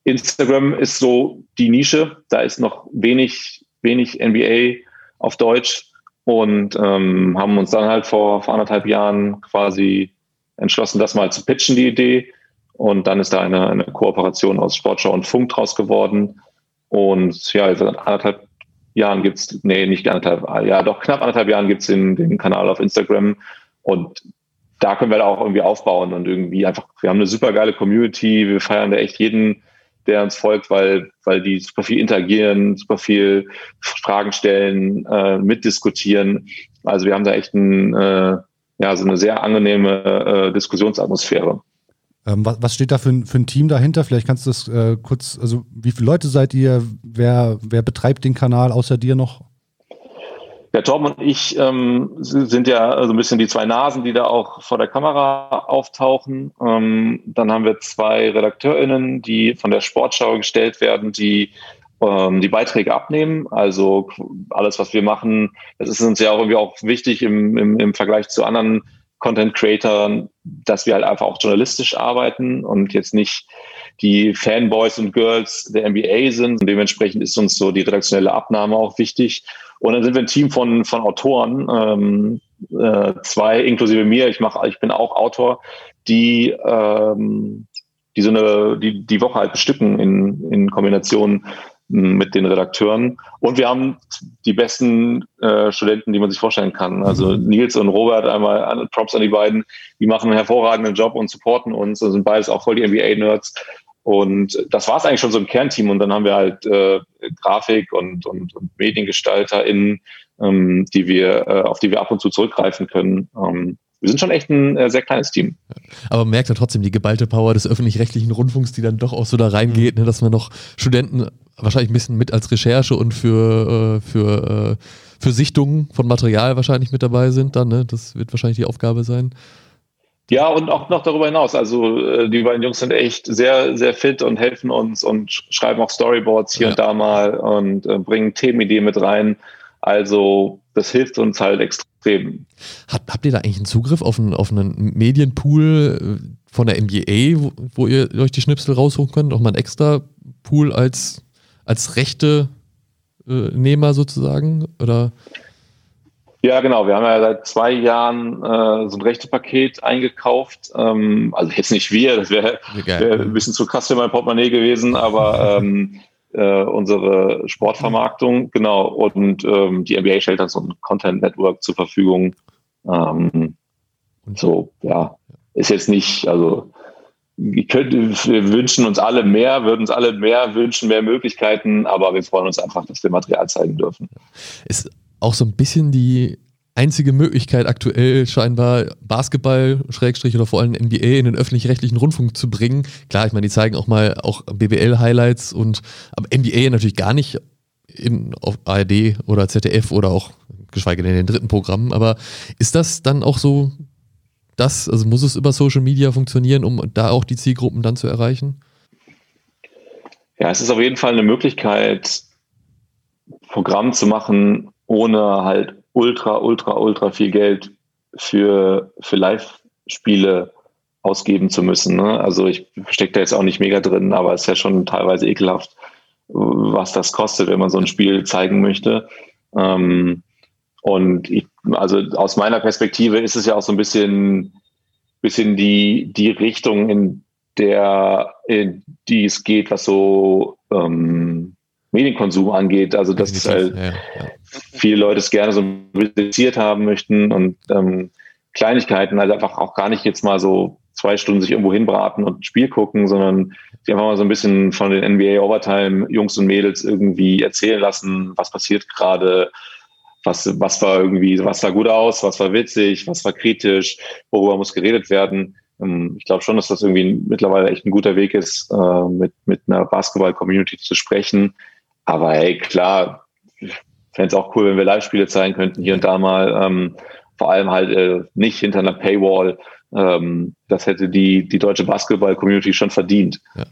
Instagram ist so die Nische, da ist noch wenig, wenig NBA auf Deutsch und ähm, haben uns dann halt vor, vor anderthalb Jahren quasi entschlossen, das mal zu pitchen, die Idee und dann ist da eine, eine Kooperation aus Sportschau und Funk draus geworden. Und ja, seit anderthalb Jahren gibt's nee, nicht anderthalb, ja, doch knapp anderthalb Jahren gibt's den, den Kanal auf Instagram. Und da können wir da auch irgendwie aufbauen und irgendwie einfach, wir haben eine super geile Community, wir feiern da echt jeden, der uns folgt, weil, weil die super viel interagieren, super viel Fragen stellen, äh, mitdiskutieren. Also wir haben da echt ein, äh, ja, so eine sehr angenehme äh, Diskussionsatmosphäre. Ähm, was, was, steht da für, für, ein Team dahinter? Vielleicht kannst du das äh, kurz, also wie viele Leute seid ihr? Wer, wer betreibt den Kanal außer dir noch? Ja, Torben und ich ähm, sind ja so ein bisschen die zwei Nasen, die da auch vor der Kamera auftauchen. Ähm, dann haben wir zwei RedakteurInnen, die von der Sportschau gestellt werden, die ähm, die Beiträge abnehmen. Also alles, was wir machen, das ist uns ja auch irgendwie auch wichtig im, im, im Vergleich zu anderen Content Creatern, dass wir halt einfach auch journalistisch arbeiten und jetzt nicht die Fanboys und Girls der NBA sind. Und dementsprechend ist uns so die redaktionelle Abnahme auch wichtig. Und dann sind wir ein Team von, von Autoren, ähm, äh, zwei inklusive mir. Ich mache, ich bin auch Autor, die ähm, die so eine die die Woche halt bestücken in in Kombination mit den Redakteuren. Und wir haben die besten äh, Studenten, die man sich vorstellen kann. Also Nils und Robert, einmal Props an die beiden, die machen einen hervorragenden Job und supporten uns und sind beides auch voll die NBA-Nerds. Und das war es eigentlich schon so im Kernteam. Und dann haben wir halt äh, Grafik und, und, und MediengestalterInnen, ähm, die wir, äh, auf die wir ab und zu zurückgreifen können. Ähm, wir sind schon echt ein äh, sehr kleines Team. Aber man merkt ja trotzdem die geballte Power des öffentlich-rechtlichen Rundfunks, die dann doch auch so da reingeht, ne, dass man noch Studenten wahrscheinlich ein bisschen mit als Recherche und für, äh, für, äh, für Sichtungen von Material wahrscheinlich mit dabei sind dann. Ne? Das wird wahrscheinlich die Aufgabe sein. Ja, und auch noch darüber hinaus. Also äh, die beiden Jungs sind echt sehr, sehr fit und helfen uns und schreiben auch Storyboards hier ja. und da mal und äh, bringen Themenideen mit rein. Also das hilft uns halt extrem. Hat, habt ihr da eigentlich einen Zugriff auf einen, auf einen Medienpool äh, von der NBA, wo, wo ihr euch die Schnipsel raussuchen könnt? Auch mal ein extra Pool als, als rechte äh, Nehmer sozusagen? Oder? Ja, genau. Wir haben ja seit zwei Jahren äh, so ein Rechtepaket eingekauft. Ähm, also jetzt nicht wir, das wäre wär ein bisschen zu krass für mein Portemonnaie gewesen, aber ähm, äh, unsere Sportvermarktung, genau. Und ähm, die NBA stellt dann so ein Content Network zur Verfügung. Ähm, und so, ja, ist jetzt nicht, also könnte, wir wünschen uns alle mehr, würden uns alle mehr wünschen, mehr Möglichkeiten, aber wir freuen uns einfach, dass wir Material zeigen dürfen. Ist auch so ein bisschen die einzige Möglichkeit aktuell scheinbar Basketball, Schrägstrich oder vor allem NBA in den öffentlich-rechtlichen Rundfunk zu bringen. Klar, ich meine, die zeigen auch mal auch BBL-Highlights und aber NBA natürlich gar nicht in, auf ARD oder ZDF oder auch geschweige denn in den dritten Programmen. Aber ist das dann auch so das, also muss es über Social Media funktionieren, um da auch die Zielgruppen dann zu erreichen? Ja, es ist auf jeden Fall eine Möglichkeit, Programm zu machen, ohne halt ultra, ultra, ultra viel Geld für, für Live-Spiele ausgeben zu müssen. Ne? Also ich stecke da jetzt auch nicht mega drin, aber es ist ja schon teilweise ekelhaft, was das kostet, wenn man so ein Spiel zeigen möchte. Ähm, und ich, also aus meiner Perspektive ist es ja auch so ein bisschen, bisschen die, die Richtung, in der in die es geht, was so ähm, Medienkonsum angeht. Also dass halt ja, ja. viele Leute es gerne so reduziert haben möchten und ähm, Kleinigkeiten halt einfach auch gar nicht jetzt mal so zwei Stunden sich irgendwo hinbraten und ein Spiel gucken, sondern sich einfach mal so ein bisschen von den NBA Overtime Jungs und Mädels irgendwie erzählen lassen, was passiert gerade, was, was war irgendwie, was sah gut aus, was war witzig, was war kritisch, worüber muss geredet werden. Ähm, ich glaube schon, dass das irgendwie mittlerweile echt ein guter Weg ist, äh, mit, mit einer Basketball-Community zu sprechen. Aber hey, klar, fände es auch cool, wenn wir Live-Spiele zeigen könnten, hier und da mal. Ähm, vor allem halt äh, nicht hinter einer Paywall. Ähm, das hätte die, die deutsche Basketball-Community schon verdient. Ja.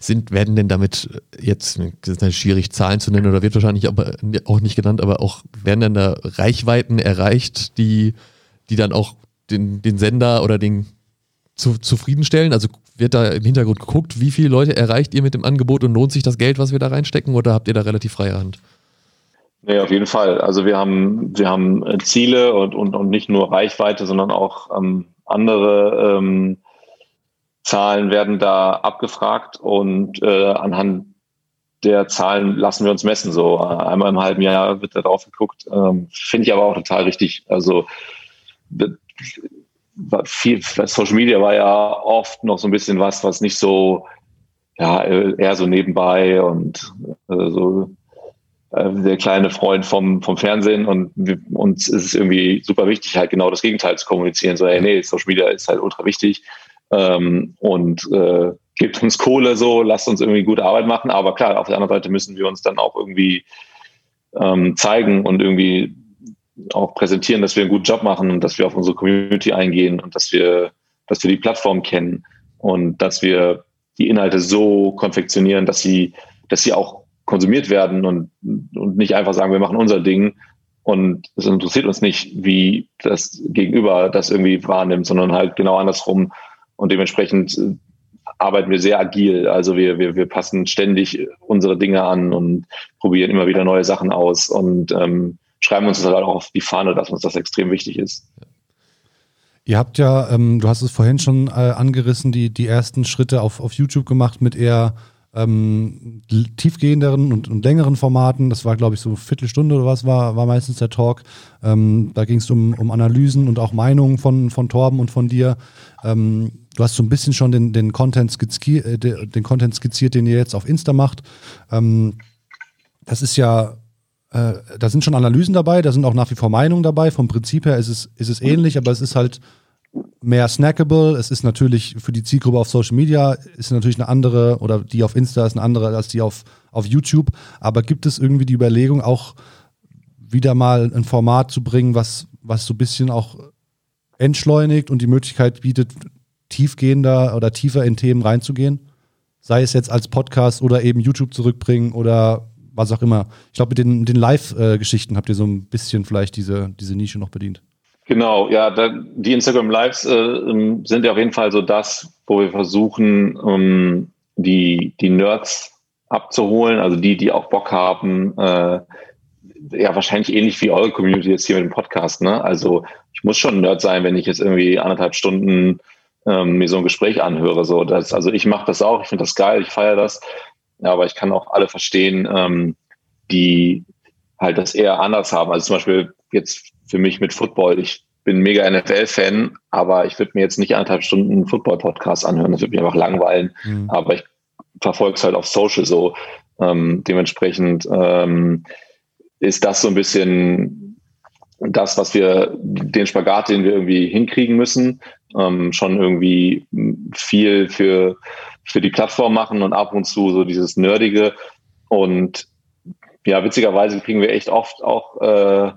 Sind, werden denn damit jetzt, das ist schwierig, Zahlen zu nennen oder wird wahrscheinlich aber auch nicht genannt, aber auch werden dann da Reichweiten erreicht, die, die dann auch den, den Sender oder den zu, zufriedenstellen? Also wird da im Hintergrund geguckt, wie viele Leute erreicht ihr mit dem Angebot und lohnt sich das Geld, was wir da reinstecken oder habt ihr da relativ freie Hand? Nee, auf jeden Fall. Also wir haben, wir haben Ziele und, und, und nicht nur Reichweite, sondern auch ähm, andere ähm, Zahlen werden da abgefragt und äh, anhand der Zahlen lassen wir uns messen. So einmal im halben Jahr wird da drauf geguckt. Ähm, Finde ich aber auch total richtig. Also viel Social Media war ja oft noch so ein bisschen was, was nicht so, ja, eher so nebenbei und äh, so äh, der kleine Freund vom, vom Fernsehen und wir, uns ist es irgendwie super wichtig, halt genau das Gegenteil zu kommunizieren. So, hey, nee, Social Media ist halt ultra wichtig ähm, und äh, gibt uns Kohle so, lasst uns irgendwie gute Arbeit machen. Aber klar, auf der anderen Seite müssen wir uns dann auch irgendwie ähm, zeigen und irgendwie auch präsentieren, dass wir einen guten Job machen und dass wir auf unsere Community eingehen und dass wir, dass wir die Plattform kennen und dass wir die Inhalte so konfektionieren, dass sie, dass sie auch konsumiert werden und, und nicht einfach sagen, wir machen unser Ding, Und es interessiert uns nicht, wie das Gegenüber das irgendwie wahrnimmt, sondern halt genau andersrum. Und dementsprechend äh, arbeiten wir sehr agil. Also wir, wir, wir passen ständig unsere Dinge an und probieren immer wieder neue Sachen aus und ähm, schreiben uns das halt auch auf die Fahne, dass uns das extrem wichtig ist. Ihr habt ja, ähm, du hast es vorhin schon äh, angerissen, die, die ersten Schritte auf, auf YouTube gemacht mit eher ähm, tiefgehenderen und, und, längeren Formaten. Das war, glaube ich, so eine Viertelstunde oder was war, war meistens der Talk. Ähm, da ging es um, um Analysen und auch Meinungen von, von Torben und von dir. Ähm, du hast so ein bisschen schon den, den, Content skizziert, äh, den Content skizziert, den ihr jetzt auf Insta macht. Ähm, das ist ja, äh, da sind schon Analysen dabei, da sind auch nach wie vor Meinungen dabei. Vom Prinzip her ist es, ist es ähnlich, aber es ist halt mehr snackable. Es ist natürlich für die Zielgruppe auf Social Media ist natürlich eine andere oder die auf Insta ist eine andere als die auf, auf YouTube. Aber gibt es irgendwie die Überlegung, auch wieder mal ein Format zu bringen, was, was so ein bisschen auch entschleunigt und die Möglichkeit bietet, tiefgehender oder tiefer in Themen reinzugehen? Sei es jetzt als Podcast oder eben YouTube zurückbringen oder was auch immer. Ich glaube, mit den, den Live-Geschichten habt ihr so ein bisschen vielleicht diese, diese Nische noch bedient. Genau, ja, da, die Instagram Lives äh, ähm, sind ja auf jeden Fall so das, wo wir versuchen, ähm, die, die Nerds abzuholen, also die, die auch Bock haben, äh, ja, wahrscheinlich ähnlich wie eure Community jetzt hier mit dem Podcast, ne? Also ich muss schon ein Nerd sein, wenn ich jetzt irgendwie anderthalb Stunden ähm, mir so ein Gespräch anhöre. So, das, also ich mache das auch, ich finde das geil, ich feiere das, ja, aber ich kann auch alle verstehen, ähm, die halt das eher anders haben. Also zum Beispiel jetzt für mich mit Football. Ich bin mega NFL-Fan, aber ich würde mir jetzt nicht anderthalb Stunden Football-Podcast anhören. Das würde mich einfach langweilen. Mhm. Aber ich verfolge es halt auf Social so. Ähm, dementsprechend ähm, ist das so ein bisschen das, was wir, den Spagat, den wir irgendwie hinkriegen müssen, ähm, schon irgendwie viel für, für die Plattform machen und ab und zu so dieses Nerdige. Und ja, witzigerweise kriegen wir echt oft auch äh,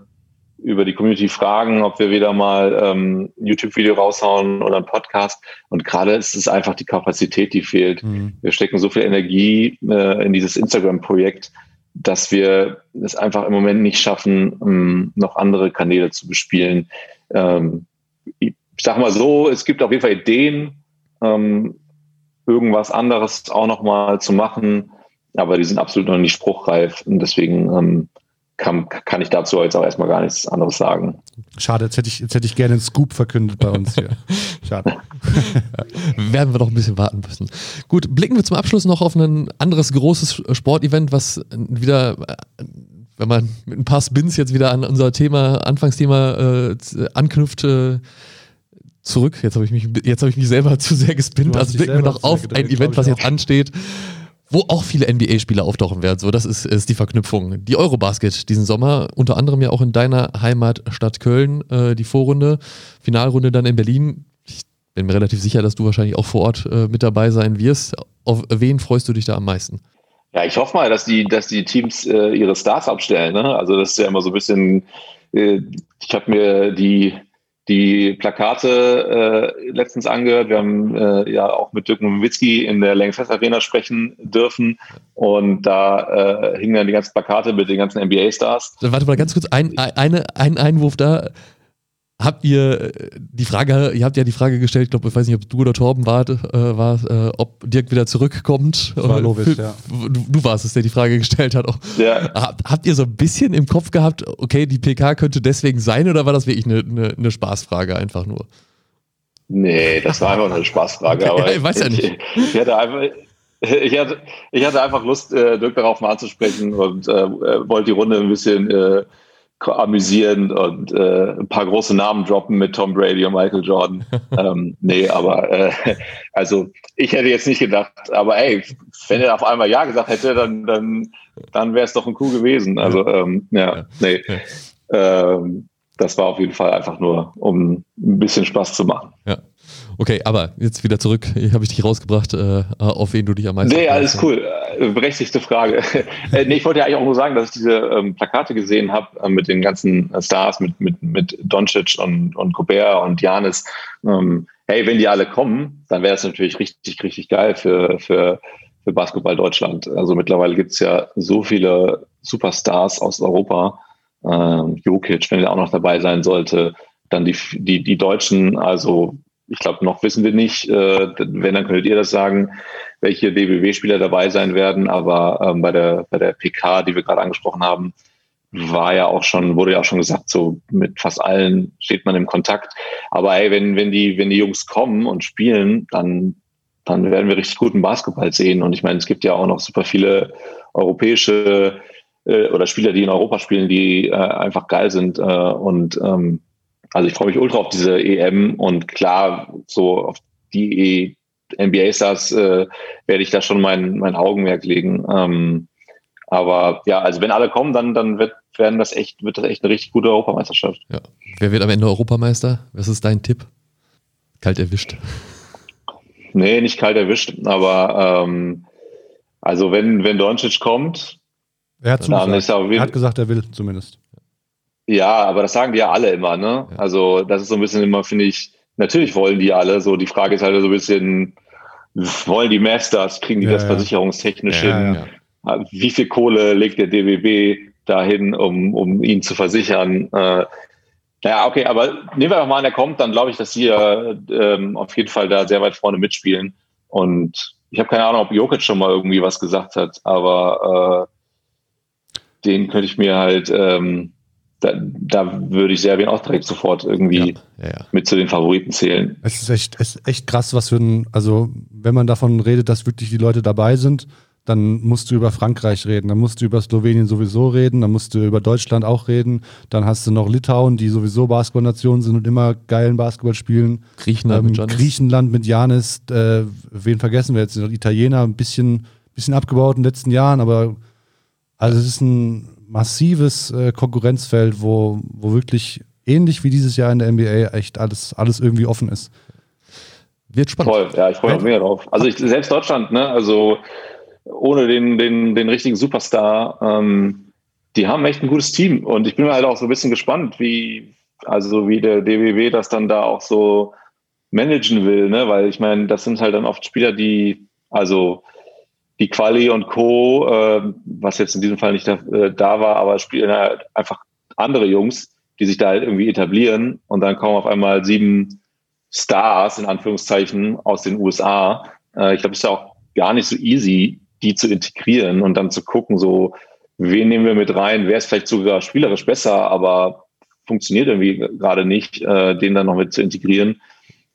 über die Community fragen, ob wir wieder mal ähm, ein YouTube-Video raushauen oder ein Podcast. Und gerade ist es einfach die Kapazität, die fehlt. Mhm. Wir stecken so viel Energie äh, in dieses Instagram-Projekt, dass wir es einfach im Moment nicht schaffen, ähm, noch andere Kanäle zu bespielen. Ähm, ich sag mal so, es gibt auf jeden Fall Ideen, ähm, irgendwas anderes auch noch mal zu machen, aber die sind absolut noch nicht spruchreif. Und deswegen kann, kann ich dazu jetzt auch erstmal gar nichts anderes sagen. Schade, jetzt hätte ich, jetzt hätte ich gerne einen Scoop verkündet bei uns hier. Schade. Werden wir doch ein bisschen warten müssen. Gut, blicken wir zum Abschluss noch auf ein anderes großes Sportevent, was wieder, wenn man mit ein paar Spins jetzt wieder an unser Thema, Anfangsthema äh, anknüpft, äh, zurück. Jetzt habe ich, mich, hab ich mich selber zu sehr gespinnt. Also blicken wir noch auf ein Event, was jetzt ansteht wo auch viele NBA-Spieler auftauchen werden. So, das ist, ist die Verknüpfung. Die Eurobasket diesen Sommer, unter anderem ja auch in deiner Heimatstadt Köln, äh, die Vorrunde, Finalrunde dann in Berlin. Ich bin mir relativ sicher, dass du wahrscheinlich auch vor Ort äh, mit dabei sein wirst. Auf wen freust du dich da am meisten? Ja, ich hoffe mal, dass die, dass die Teams äh, ihre Stars abstellen. Ne? Also das ist ja immer so ein bisschen, äh, ich habe mir die die Plakate äh, letztens angehört. Wir haben äh, ja auch mit Dirk Nowitzki in der Langfest Arena sprechen dürfen. Und da äh, hingen dann die ganzen Plakate mit den ganzen NBA-Stars. Warte mal ganz kurz, ein, ein, ein Einwurf da habt ihr äh, die Frage, ihr habt ja die Frage gestellt, ich glaube, ich weiß nicht, ob du oder Torben wart, äh, war, äh, ob Dirk wieder zurückkommt. war Lovic, ja. Du, du, warst es, der die Frage gestellt hat. Ja. Habt, habt, ihr so ein bisschen im Kopf gehabt, okay, die PK könnte deswegen sein oder war das wirklich eine, eine, eine Spaßfrage einfach nur? Nee, das war einfach eine Spaßfrage. aber ja, ich weiß ja nicht. Ich, ich, hatte einfach, ich, hatte, ich hatte einfach Lust, äh, Dirk darauf mal anzusprechen und äh, wollte die Runde ein bisschen äh, amüsieren und äh, ein paar große Namen droppen mit Tom Brady und Michael Jordan. ähm, nee, aber äh, also ich hätte jetzt nicht gedacht, aber ey, wenn er auf einmal Ja gesagt hätte, dann, dann, dann wäre es doch ein Coup gewesen. Also ähm, ja, nee. Ähm, das war auf jeden Fall einfach nur, um ein bisschen Spaß zu machen. Ja. Okay, aber jetzt wieder zurück. Hier habe ich dich rausgebracht, äh, auf wen du dich am meisten. Nee, alles cool. Äh, berechtigte Frage. äh, nee, ich wollte ja eigentlich auch nur sagen, dass ich diese ähm, Plakate gesehen habe äh, mit den ganzen Stars, mit, mit, mit Doncic und, und Gobert und Janis. Ähm, hey, wenn die alle kommen, dann wäre es natürlich richtig, richtig geil für, für, für Basketball Deutschland. Also mittlerweile gibt es ja so viele Superstars aus Europa. äh, Jokic, wenn er auch noch dabei sein sollte, dann die, die, die Deutschen, also ich glaube, noch wissen wir nicht, äh, wenn, dann könntet ihr das sagen, welche DBW-Spieler dabei sein werden, aber ähm, bei, der, bei der PK, die wir gerade angesprochen haben, war ja auch schon, wurde ja auch schon gesagt, so mit fast allen steht man im Kontakt. Aber ey, wenn, wenn die, wenn die Jungs kommen und spielen, dann, dann werden wir richtig guten Basketball sehen. Und ich meine, es gibt ja auch noch super viele europäische äh, oder Spieler, die in Europa spielen, die äh, einfach geil sind. Äh, und ähm, also ich freue mich ultra auf diese EM und klar, so auf die NBA-Stars äh, werde ich da schon mein, mein Augenmerk legen. Ähm, aber ja, also wenn alle kommen, dann, dann wird, werden das echt, wird das echt eine richtig gute Europameisterschaft. Ja. Wer wird am Ende Europameister? Was ist dein Tipp? Kalt erwischt. Nee, nicht kalt erwischt, aber ähm, also wenn, wenn Doncic kommt, er hat, dann ist er, er hat gesagt, er will zumindest. Ja, aber das sagen die ja alle immer, ne? Ja. Also das ist so ein bisschen immer, finde ich, natürlich wollen die alle. So die Frage ist halt so ein bisschen, wollen die Masters, kriegen die ja, das versicherungstechnisch hin? Wie viel Kohle legt der DWB dahin, um, um ihn zu versichern? Äh, ja, okay, aber nehmen wir doch mal an, er kommt, dann glaube ich, dass sie äh, ähm, auf jeden Fall da sehr weit vorne mitspielen. Und ich habe keine Ahnung, ob Jokic schon mal irgendwie was gesagt hat, aber äh, den könnte ich mir halt ähm, da, da würde ich Serbien auch direkt sofort irgendwie ja, ja, mit zu den Favoriten zählen. Es ist echt, es ist echt krass, was für ein, also wenn man davon redet, dass wirklich die Leute dabei sind, dann musst du über Frankreich reden, dann musst du über Slowenien sowieso reden, dann musst du über Deutschland auch reden, dann hast du noch Litauen, die sowieso Basketballnation sind und immer geilen Basketball spielen. Griechenland ähm, mit Janis. Griechenland mit Janis, äh, wen vergessen wir jetzt? Italiener, ein bisschen, bisschen abgebaut in den letzten Jahren, aber also es ist ein massives äh, Konkurrenzfeld, wo, wo wirklich ähnlich wie dieses Jahr in der NBA echt alles, alles irgendwie offen ist. Wird spannend. Toll, ja, ich freue mich mehr drauf. Also ich, selbst Deutschland, ne, also ohne den, den, den richtigen Superstar, ähm, die haben echt ein gutes Team und ich bin halt auch so ein bisschen gespannt, wie, also wie der DWW das dann da auch so managen will, ne, weil ich meine, das sind halt dann oft Spieler, die, also die Quali und Co., äh, was jetzt in diesem Fall nicht da, äh, da war, aber spielen halt einfach andere Jungs, die sich da halt irgendwie etablieren und dann kommen auf einmal sieben Stars in Anführungszeichen aus den USA. Äh, ich glaube, es ist ja auch gar nicht so easy, die zu integrieren und dann zu gucken, so, wen nehmen wir mit rein, wer ist vielleicht sogar spielerisch besser, aber funktioniert irgendwie gerade nicht, äh, den dann noch mit zu integrieren.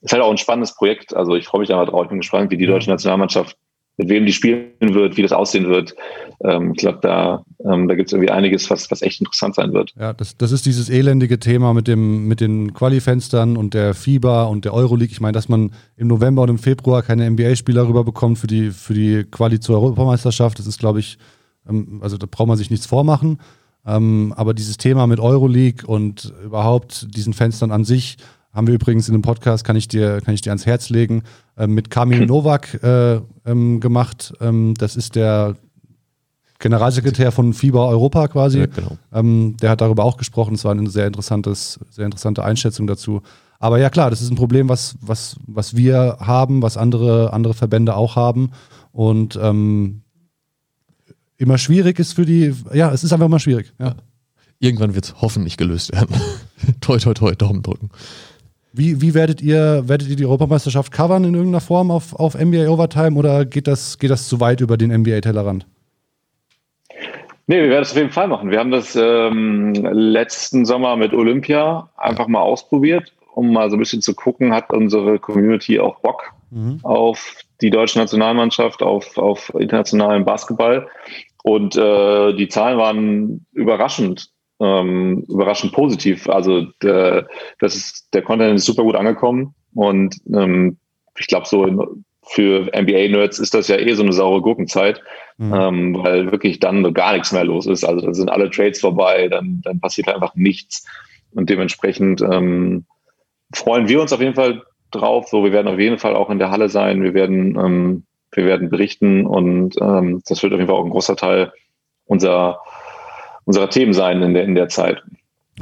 Ist halt auch ein spannendes Projekt. Also ich freue mich einfach drauf. Ich bin gespannt, wie die deutsche Nationalmannschaft mit wem die spielen wird, wie das aussehen wird. Ähm, ich glaube, da, ähm, da gibt es irgendwie einiges, was, was echt interessant sein wird. Ja, das, das ist dieses elendige Thema mit, dem, mit den Quali-Fenstern und der FIBA und der Euroleague. Ich meine, dass man im November und im Februar keine NBA-Spieler rüberbekommt für die, für die Quali zur Europameisterschaft, das ist, glaube ich, ähm, also da braucht man sich nichts vormachen. Ähm, aber dieses Thema mit Euroleague und überhaupt diesen Fenstern an sich, haben wir übrigens in dem Podcast, kann ich dir, kann ich dir ans Herz legen, mit Kamil Novak äh, ähm, gemacht. Ähm, das ist der Generalsekretär von FIBA Europa quasi. Ja, genau. ähm, der hat darüber auch gesprochen. Es war eine sehr, interessantes, sehr interessante Einschätzung dazu. Aber ja klar, das ist ein Problem, was, was, was wir haben, was andere, andere Verbände auch haben. Und ähm, immer schwierig ist für die, ja, es ist einfach immer schwierig. Ja. Irgendwann wird es hoffentlich gelöst werden. toi, toi, toi, Daumen drücken. Wie, wie werdet ihr, werdet ihr die Europameisterschaft covern in irgendeiner Form auf, auf NBA Overtime oder geht das, geht das zu weit über den NBA-Tellerrand? Nee, wir werden es auf jeden Fall machen. Wir haben das ähm, letzten Sommer mit Olympia einfach mal ausprobiert, um mal so ein bisschen zu gucken, hat unsere Community auch Bock mhm. auf die deutsche Nationalmannschaft, auf, auf internationalen Basketball. Und äh, die Zahlen waren überraschend ähm, überraschend positiv. Also der, das ist, der Content ist super gut angekommen und ähm, ich glaube, so in, für NBA-Nerds ist das ja eh so eine saure Gurkenzeit, mhm. ähm, weil wirklich dann gar nichts mehr los ist. Also da sind alle Trades vorbei, dann, dann passiert einfach nichts. Und dementsprechend ähm, freuen wir uns auf jeden Fall drauf. So, wir werden auf jeden Fall auch in der Halle sein. Wir werden, ähm, wir werden berichten und ähm, das wird auf jeden Fall auch ein großer Teil unserer unserer Themen sein in der, in der Zeit.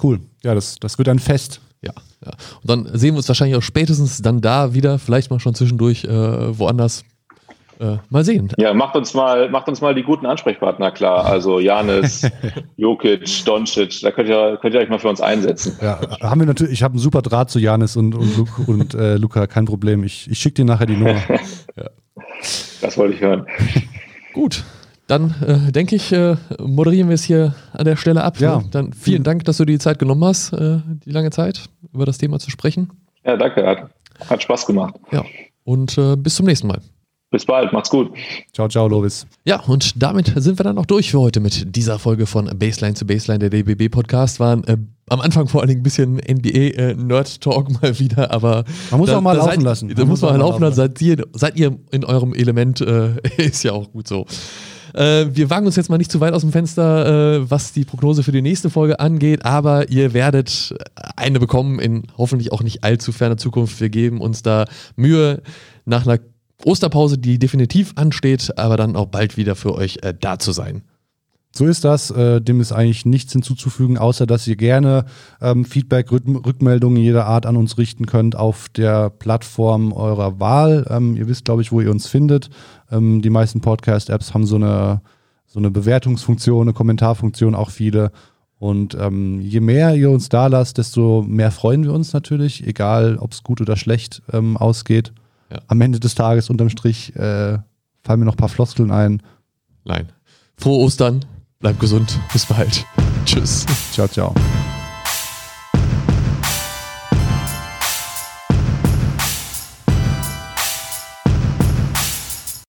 Cool. Ja, das, das wird ein Fest. Ja, ja. Und dann sehen wir uns wahrscheinlich auch spätestens dann da wieder, vielleicht mal schon zwischendurch äh, woanders. äh, mal sehen. Ja, macht uns mal, macht uns mal die guten Ansprechpartner klar. Also Janis, Jokic, Doncic, da könnt ihr, könnt ihr euch mal für uns einsetzen. Ja, haben wir natürlich, ich habe einen super Draht zu Janis und, und, Luke, und äh, Luca, kein Problem. Ich, ich schicke dir nachher die Nummer. ja. Das wollte ich hören. Gut, dann äh, denke ich, äh, moderieren wir es hier an der Stelle ab. Ja. Ne? Dann vielen Dank, dass du dir die Zeit genommen hast, äh, die lange Zeit, über das Thema zu sprechen. Ja, danke. Hat, hat Spaß gemacht. Ja. Und äh, bis zum nächsten Mal. Bis bald, macht's gut. Ciao, ciao, Lovis. Ja, und damit sind wir dann auch durch für heute mit dieser Folge von Baseline zu Baseline, der DBB Podcast. Waren äh, am Anfang vor allen Dingen ein bisschen NBA-Nerd-Talk äh, mal wieder, aber. Man muss da, auch mal laufen seid, lassen. Da muss man mal laufen lassen. Seid ihr, seid ihr in eurem Element, äh, ist ja auch gut so. Äh, wir wagen uns jetzt mal nicht zu weit aus dem Fenster, äh, was die Prognose für die nächste Folge angeht, aber ihr werdet eine bekommen in hoffentlich auch nicht allzu ferner Zukunft. Wir geben uns da Mühe nach einer Osterpause, die definitiv ansteht, aber dann auch bald wieder für euch äh, da zu sein. So ist das. Äh, dem ist eigentlich nichts hinzuzufügen, außer dass ihr gerne ähm, Feedback, Rückmeldungen jeder Art an uns richten könnt auf der Plattform eurer Wahl. Ähm, ihr wisst, glaube ich, wo ihr uns findet. Ähm, die meisten Podcast-Apps haben so eine, so eine Bewertungsfunktion, eine Kommentarfunktion, auch viele. Und ähm, je mehr ihr uns da lasst, desto mehr freuen wir uns natürlich, egal ob es gut oder schlecht ähm, ausgeht. Ja. Am Ende des Tages unterm Strich äh, fallen mir noch ein paar Floskeln ein. Nein. Frohe Ostern, bleibt gesund, bis bald. Tschüss. Ciao, ciao.